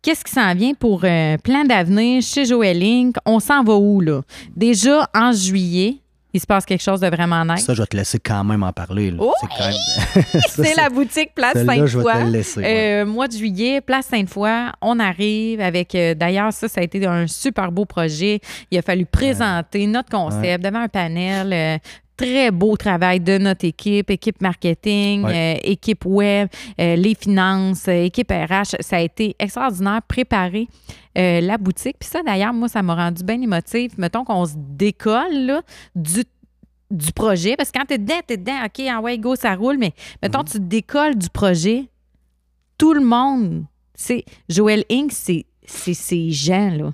Qu'est-ce qui s'en vient pour euh, plan d'avenir chez Joël Inc? On s'en va où, là? Déjà, en juillet, il se passe quelque chose de vraiment nice. Ça, je vais te laisser quand même en parler. là. Oui! C'est même. La boutique Place Sainte-Foy. ouais. Euh, mois de juillet, Place Sainte-Foy, on arrive avec. euh, D'ailleurs, ça, ça a été un super beau projet. Il a fallu présenter notre concept devant un panel. euh, très beau travail de notre équipe, équipe marketing, Ouais. euh, équipe web, euh, les finances, euh, équipe RH. Ça a été extraordinaire, préparer euh, la boutique. Puis ça, d'ailleurs, moi, ça m'a rendu bien émotif. Mettons qu'on se décolle là, du du projet, parce que quand t'es dedans, t'es dedans, OK, en ouais, go, ça roule, mais mettons, tu te décolles du projet, tout le monde, c'est Joël Inc., c'est c'est ces gens, là.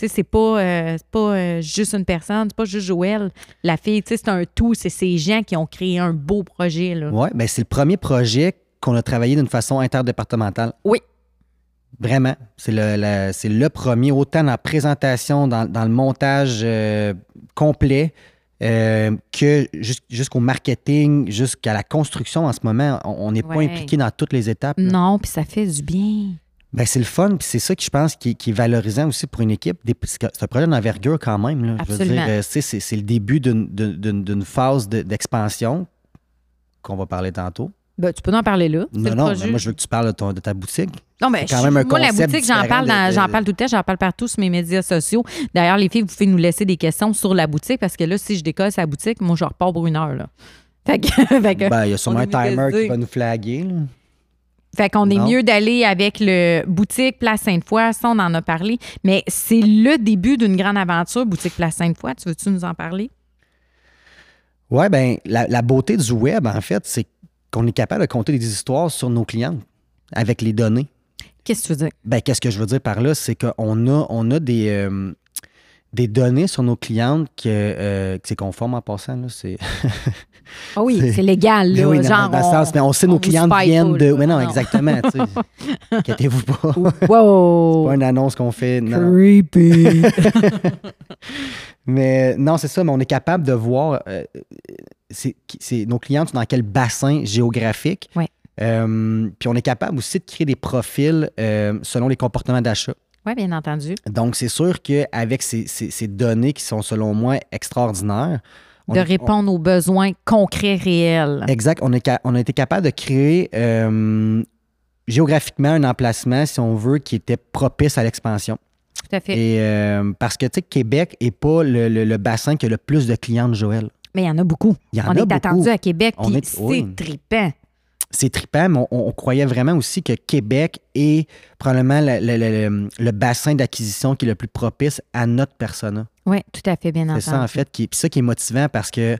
Tu sais, c'est pas, euh, pas euh, juste une personne, c'est pas juste Joël, la fille, tu sais, c'est un tout, c'est ces gens qui ont créé un beau projet. Oui, ben c'est le premier projet qu'on a travaillé d'une façon interdépartementale. Oui. Vraiment. C'est le, le premier, autant dans la présentation, dans, dans le montage euh, complet, euh, que jus- jusqu'au marketing, jusqu'à la construction en ce moment. On n'est pas impliqué dans toutes les étapes. là. Non, puis ça fait du bien. Ben, c'est le fun, puis c'est ça que je pense qui, qui est valorisant aussi pour une équipe. C'est un projet d'envergure quand même. Là. Je veux dire, euh, c'est, le début d'une, phase de- d'expansion. qu'on va parler tantôt. Ben, tu peux en parler là. Non, non, mais moi, je veux que tu parles de, ton- de ta boutique. Non, quand je- même un moi, la boutique, j'en parle, de- j'en parle tout le temps, j'en parle partout sur mes médias sociaux. D'ailleurs, les filles, vous pouvez nous laisser des questions sur la boutique parce que là, si je décolle sa boutique, moi, je repars pour une heure. Là. Fait que- fait que- Ben, il y a sûrement un timer qui va nous flaguer. là. Fait qu'on est mieux d'aller avec le boutique Place Sainte-Foy. Ça, on en a parlé. Mais c'est le début d'une grande aventure, boutique Place Sainte-Foy. Tu veux-tu nous en parler? Ouais, ben, la, la beauté du web, en fait, c'est qu'on est capable de compter des histoires sur nos clients avec les données. Qu'est-ce que tu veux dire? Ben, qu'est-ce que je veux dire par là? C'est qu'on a, on a des, euh, des données sur nos clientes que, euh, que c'est conforme en passant. Là, c'est... Ah oui, C'est- c'est légal, là. Mais oui, genre, dans on- sens, mais on sait nos clientes viennent de. là. Oui, non, Non. exactement. Inquiétez-vous pas. Wow! pas une annonce qu'on fait. non. Creepy! Mais non, c'est ça, mais on est capable de voir euh, c'est, c'est- nos clients sont dans quel bassin géographique. Ouais. Euh, puis on est capable aussi de créer des profils selon les comportements d'achat. Oui, bien entendu. Donc, c'est sûr qu'avec ces, ces- ces données qui sont, selon moi, extraordinaires, De répondre aux besoins concrets, réels. Exact. On, est ca- on a été capable de créer euh, géographiquement un emplacement, si on veut, qui était propice à l'expansion. Tout à fait. Et euh, parce que, tu sais, Québec n'est pas le, le- le bassin qui a le plus de clients de Joël. Mais il y en a beaucoup. Il y en on a est beaucoup. attendu à Québec, puis est- c'est oui. trippant. C'est trippant, mais on, on croyait vraiment aussi que Québec est probablement le, le- le- le bassin d'acquisition qui est le plus propice à notre persona. Oui, tout à fait, bien C'est entendu. ça, en fait, qui, ça qui est motivant parce que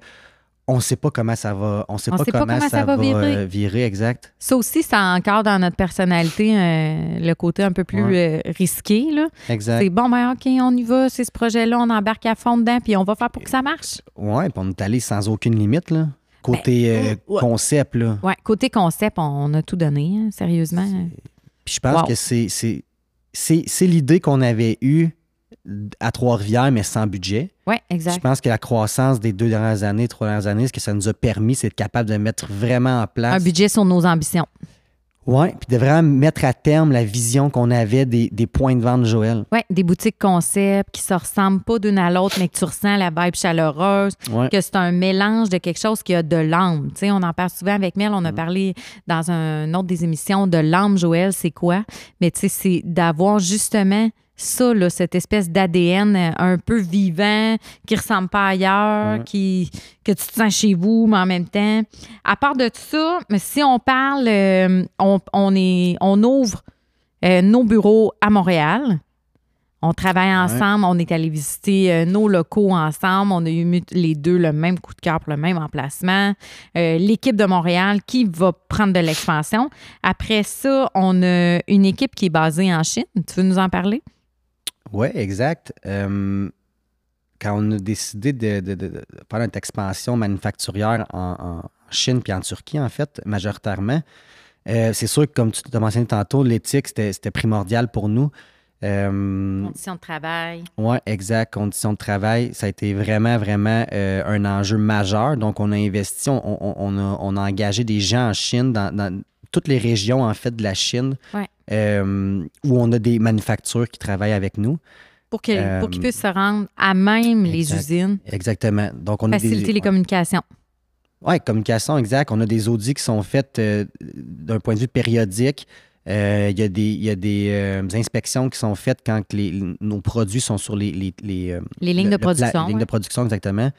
on ne sait pas comment ça va. On sait On pas, sait pas comment, comment ça, va virer. virer. virer, exact. Ça aussi, c'est encore dans notre personnalité, euh, le côté un peu plus euh, risqué. Là. Exact. C'est bon, ben OK, on y va, c'est ce projet-là, on embarque à fond dedans, puis on va faire pour que ça marche. Oui, puis on est allé sans aucune limite, là. Côté euh, ouais. concept, là. Ouais, côté concept, on a tout donné, hein, sérieusement. Puis je pense Wow. que c'est, l'idée qu'on avait eue à Trois-Rivières, mais sans budget. Oui, Je exact. pense que la croissance des deux dernières années, trois dernières années, ce que ça nous a permis, c'est d'être capable de mettre vraiment en place. Un budget sur nos ambitions. Oui, puis de vraiment mettre à terme la vision qu'on avait des, des points de vente Joël. Oui, des boutiques concept qui se ressemblent pas d'une à l'autre, mais que tu ressens la vibe chaleureuse, Ouais. que c'est un mélange de quelque chose qui a de l'âme. Tu sais, on en parle souvent avec Mel, on Mm. a parlé dans un autre des émissions de l'âme, Joël, c'est quoi? Mais tu sais, c'est d'avoir justement ça, là, cette espèce d'ADN euh, un peu vivant, qui ressemble pas ailleurs, Ouais. qui, que tu te sens chez vous, mais en même temps. À part de ça, si on parle, euh, on, on est, on ouvre euh, nos bureaux à Montréal. On travaille ensemble, on est allé visiter euh, nos locaux ensemble. On a eu les deux le même coup de cœur pour le même emplacement. Euh, L'équipe de Montréal qui va prendre de l'expansion. Après ça, on a une équipe qui est basée en Chine. Tu veux nous en parler? Oui, exact. Euh, quand on a décidé de, de- de- de faire notre expansion manufacturière en, en Chine puis en Turquie, en fait, majoritairement, euh, c'est sûr que, comme tu t'as mentionné tantôt, l'éthique, c'était primordial pour nous. Euh, Conditions de travail. oui, exact. Conditions de travail, ça a été vraiment, vraiment euh, un enjeu majeur. Donc, on a investi, on, on- on a, on a engagé des gens en Chine, dans, dans toutes les régions, en fait, de la Chine, Ouais. Euh, où on a des manufactures qui travaillent avec nous. Pour que- Euh, qu'ils puissent se rendre à même les usines. Exactement. Donc, on a Faciliter des, les communications. Oui, communication, exact. On a des audits qui sont faits euh, d'un point de vue périodique. Euh, Il y a des, il y a des euh, inspections qui sont faites quand que les- nos produits sont sur les, les, les, Les lignes le- de production. les lignes de production, exactement.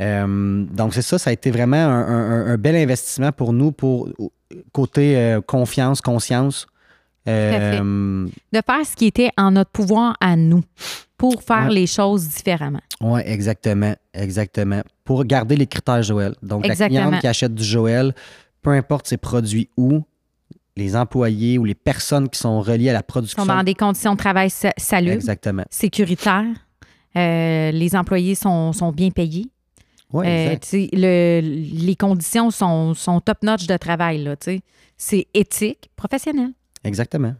Donc, c'est ça, ça a été vraiment un, un- un bel investissement pour nous, pour côté confiance, conscience. Euh, De faire ce qui était en notre pouvoir à nous pour faire Ouais. les choses différemment. Oui, exactement, exactement. Pour garder les critères Joël. Donc, Exactement. la cliente qui achète du Joël, peu importe ses produits où, les employés ou les personnes qui sont reliées à la Ils production. sont dans des conditions de travail sa- salubres, Exactement. sécuritaires. Euh, les employés sont, sont bien payés. Oui, Euh, exact. le- les conditions sont, sont top-notch de travail. C'est éthique, professionnel. Exactement.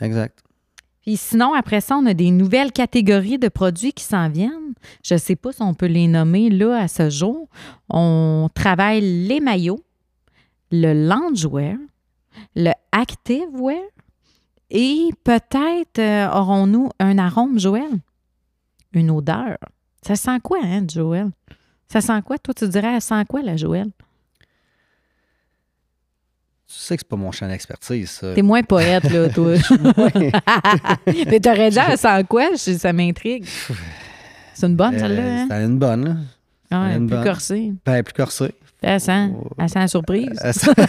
Exact. Puis sinon, après ça, on a des nouvelles catégories de produits qui s'en viennent. Je ne sais pas si on peut les nommer là à ce jour. On travaille les maillots, le loungewear, le activewear et peut-être euh, aurons-nous un arôme, Joël? Une odeur. Ça sent quoi, hein, Joël? Ça sent quoi? Toi, tu dirais, elle sent quoi, la Joël? Sais que c'est pas mon champ d'expertise, ça. T'es moins poète, là, toi. Mais t'aurais dit, elle sent quoi? Je- Ça m'intrigue. C'est une bonne, celle-là, Euh, hein? C'était une bonne, là. Ah, une plus bonne. corsée. Ben, plus corsée. Elle sent, elle sent la surprise. Euh,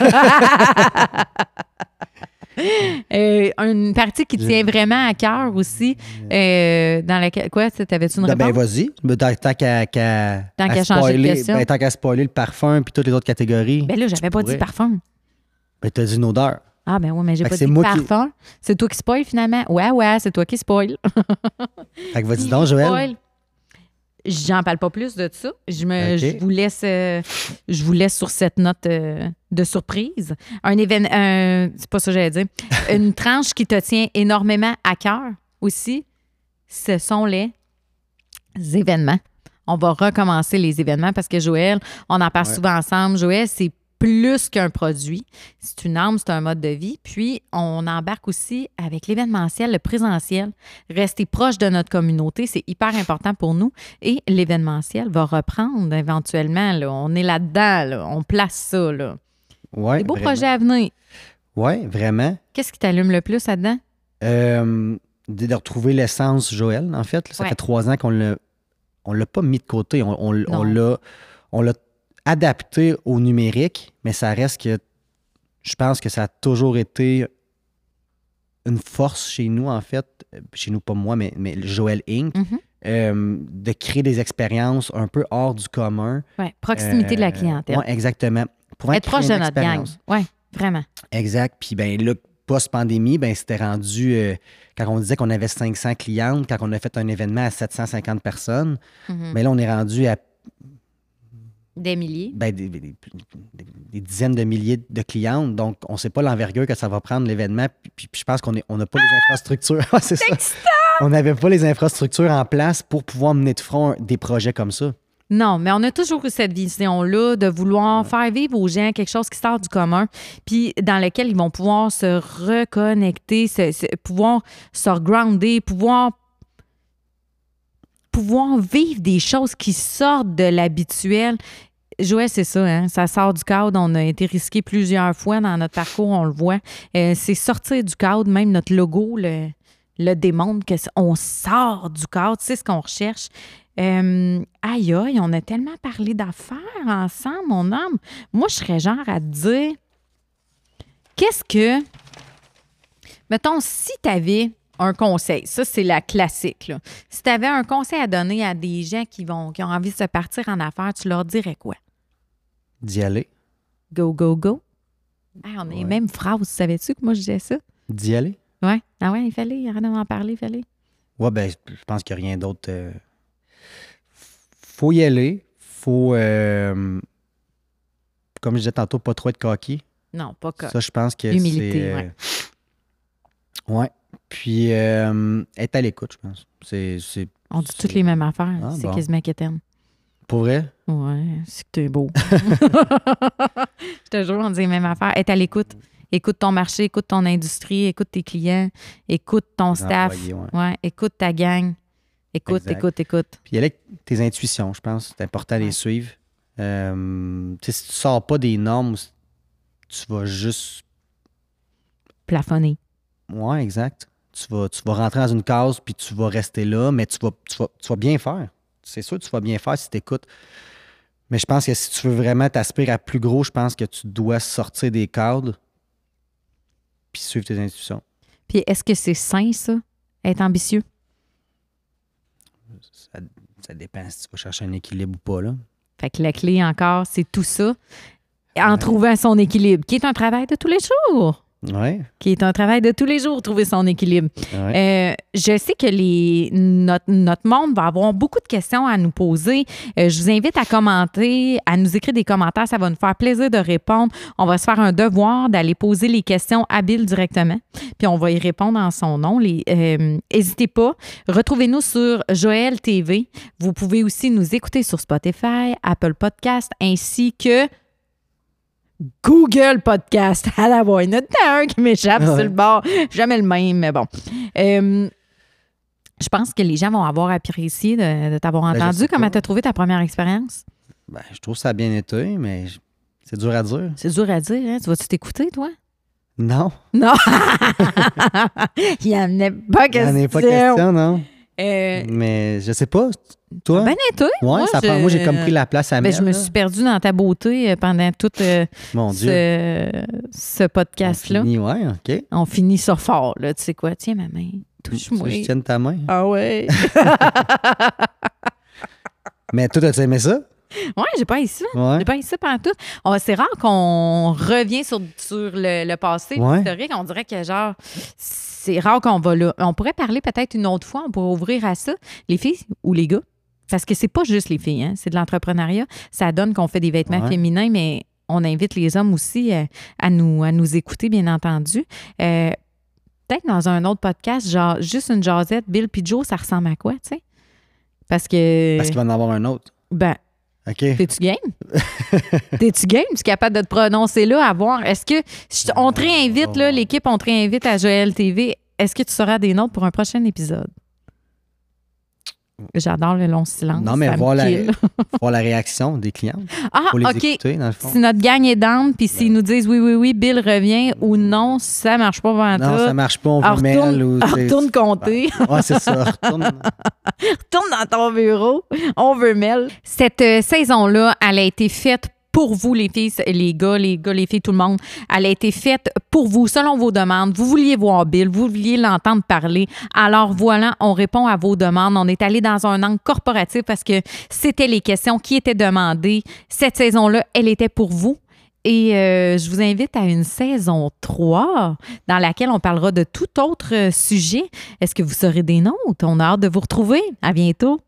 Euh, une partie qui tient vraiment à cœur aussi, euh, dans laquelle. Quoi, t'avais-tu une Ben, ben, réponse? vas-y. Ben, Tant qu'à Tant à qu'à changer de spoiler- question. ben, tant qu'à spoiler le parfum puis toutes les autres catégories, Ben là, j'avais pas dit parfum. Ben, t'as dit une odeur. Ah, ben oui, mais j'ai Fait pas c'est dit moi qui- parfum. C'est toi qui spoil finalement. Ouais, ouais, c'est toi qui spoil. Fait que vas-y donc, Joël. Spoil? J'en parle pas plus de ça. Je, me, Ok. je, vous, laisse, euh, je vous laisse sur cette note euh, de surprise. Un événement, c'est pas ça que j'allais dire. Une tranche qui te tient énormément à cœur aussi, ce sont les événements. On va recommencer les événements parce que Joël, on en parle Ouais. souvent ensemble. Joël, c'est plus qu'un produit. C'est une âme, c'est un mode de vie. Puis, on embarque aussi avec l'événementiel, le présentiel. Rester proche de notre communauté, c'est hyper important pour nous. Et l'événementiel va reprendre éventuellement. là. On est là-dedans. là. On place ça. Là. Ouais, Des beaux vraiment. projets à venir. Ouais, vraiment. Qu'est-ce qui t'allume le plus là-dedans? Euh, de, de retrouver l'essence Joël, en fait. ça Ouais. fait trois ans qu'on l'a, on l'a pas mis de côté. On, on- on l'a adapté au numérique, mais ça reste que je pense que ça a toujours été une force chez nous, en fait. Euh, Chez nous, pas moi, mais, mais Joël Inc. Mhm. euh, de créer des expériences un peu hors du commun. Ouais, Proximité de la Euh, clientèle. ouais, exactement. Pour Être proche de notre gang. Oui, vraiment. Exact. Puis ben là, post-pandémie, ben c'était rendu euh, quand on disait qu'on avait 500 clientes, quand on a fait un événement à 750 personnes, Mhm. mais là on est rendu à Des milliers? ben, des, des- des- des dizaines de milliers de clientes. Donc on ne sait pas l'envergure que ça va prendre l'événement. Puis, puis- puis je pense qu'on est- on n'a pas les infrastructures. Ouais, c'est ça. On n'avait pas les infrastructures en place pour pouvoir mener de front des projets comme ça. Non, mais on a toujours eu cette vision-là de vouloir faire vivre aux gens quelque chose qui sort du commun, puis dans lequel ils vont pouvoir se reconnecter, se- se- pouvoir se regrounder, pouvoir pouvoir vivre des choses qui sortent de l'habituel. Joël, c'est ça, hein? ça sort du cadre. On a été risqué plusieurs fois dans notre parcours, on le voit. Euh, c'est sortir du cadre, même notre logo le, le démontre qu'on sort du cadre, c'est ce qu'on recherche. Euh, aïe, aïe, on a tellement parlé d'affaires ensemble, mon homme. Moi, je serais genre à te dire, qu'est-ce que, mettons, si tu avais un conseil, ça c'est la classique, là. si tu avais un conseil à donner à des gens qui, vont, qui ont envie de se partir en affaires, tu leur dirais quoi? D'y aller. Go, go, go. Ah, on a les Ouais. mêmes phrases, savais-tu que moi je disais ça? D'y aller? Ouais. Ah ouais, il fallait, arrête de m'en parler, il fallait. Ouais, ben, je pense qu'il n'y a rien d'autre. euh, Faut y aller. Faut, euh, comme je disais tantôt, pas trop être coquille. Non, pas coq. Ça, je pense que Humilité, c'est. euh, ouais. ouais. Puis, euh, être à l'écoute, je pense. C'est, c'est On dit toutes les mêmes affaires. Ah, c'est bon. quasiment quétaine. pour vrai? Ouais, c'est que t'es beau. Je te jure, on dit les mêmes affaires. Être à l'écoute. Écoute ton marché, écoute ton industrie, écoute tes clients, écoute ton staff. Employé, ouais. Ouais, écoute ta gang. Écoute, Exact. écoute, écoute. Puis, avec tes intuitions, je pense. C'est important de Ouais. les suivre. Euh, tu sais, si tu sors pas des normes, tu vas juste Plafonner. Ouais, exact. Tu vas, tu vas rentrer dans une case, puis tu vas rester là, mais tu vas, tu vas, tu vas bien faire. C'est sûr que tu vas bien faire si tu écoutes. Mais je pense que si tu veux vraiment t'aspirer à plus gros, je pense que tu dois sortir des cadres puis suivre tes intuitions. Puis est-ce que c'est sain, ça, être ambitieux? Ça, ça dépend si tu vas chercher un équilibre ou pas. Là. Fait que la clé encore, c'est tout ça. En Ouais. trouvant son équilibre, qui est un travail de tous les jours. Ouais, Qui est un travail de tous les jours, trouver son équilibre. ouais. Euh, je sais que les, notre, notre monde va avoir beaucoup de questions à nous poser. Euh, je vous invite à commenter, à nous écrire des commentaires. Ça va nous faire plaisir de répondre. On va se faire un devoir d'aller poser les questions à Bill directement. Puis on va y répondre en son nom. Euh, N'hésitez pas. Retrouvez-nous sur Joël TV. Vous pouvez aussi nous écouter sur Spotify, Apple Podcast, ainsi que Google Podcast. À la voix, il y en a un qui m'échappe Ouais. sur le bord. Jamais le même, mais bon. Euh, je pense que les gens vont avoir apprécié de, de t'avoir Ben, entendu. Comment tu as trouvé ta première expérience? Ben, je trouve que ça a bien été, mais je- C'est dur à dire. C'est dur à dire, hein? Tu vas-tu t'écouter, toi? Non. Non! Il n'y en a pas Il question. n'y en a pas question, non. Euh, Mais je sais pas. Toi? ben été. ouais, moi, ça je- prend- moi, j'ai comme pris la place à Ben, Mel. je me là. suis perdue dans ta beauté euh, pendant tout euh, Mon Dieu. ce, ce On podcast-là. finit, ouais, OK. On finit ça fort, là. Tu sais quoi? Tiens ma main. Touche-moi. je tienne ta main? Ah ouais. Mais toi, as-tu aimé ça? ouais, j'ai pas ça. Ouais. J'ai pas ça pendant tout. Oh, c'est rare qu'on revient sur, sur le, le passé Ouais. historique. On dirait que, genre, c'est rare qu'on va là. On pourrait parler peut-être une autre fois. On pourrait ouvrir à ça, les filles ou les gars. Parce que c'est pas juste les filles, hein, c'est de l'entrepreneuriat. Ça donne qu'on fait des vêtements Ouais. féminins, mais on invite les hommes aussi euh, à, nous, à nous écouter, bien entendu. Euh, peut-être dans un autre podcast, genre juste une jasette, Bill Joe, ça ressemble à quoi, tu sais? Parce que. Parce qu'il va en avoir un autre. Ben, OK. T'es-tu game? T'es-tu game? Tu es capable de te prononcer là, à voir? Est-ce que. je- on te réinvite, là, l'équipe, on te réinvite à Joël TV. Est-ce que tu seras des notes pour un prochain épisode? J'adore le long silence. Non, mais voir la, voir la réaction des clients. Ah, les OK. écouter, dans le fond. Si notre gang est down, puis s'ils nous disent oui, oui, oui, Bill revient ou non, ça marche pas avant Non, ça marche pas, on veut mail retourne, ou... c'est- retourne compter. Ouais, c'est ça. Retourne. Retourne dans ton bureau. On veut Mel. Cette euh, saison-là, elle a été faite pour vous, les filles, les gars, les gars, les filles, tout le monde. Elle a été faite pour vous, selon vos demandes. Vous vouliez voir Bill, vous vouliez l'entendre parler. Alors voilà, on répond à vos demandes. On est allé dans un angle corporatif parce que c'était les questions qui étaient demandées. Cette saison-là, elle était pour vous. Et euh, je vous invite à une saison 3 dans laquelle on parlera de tout autre euh, sujet. Est-ce que vous serez des nôtres? On a hâte de vous retrouver. À bientôt.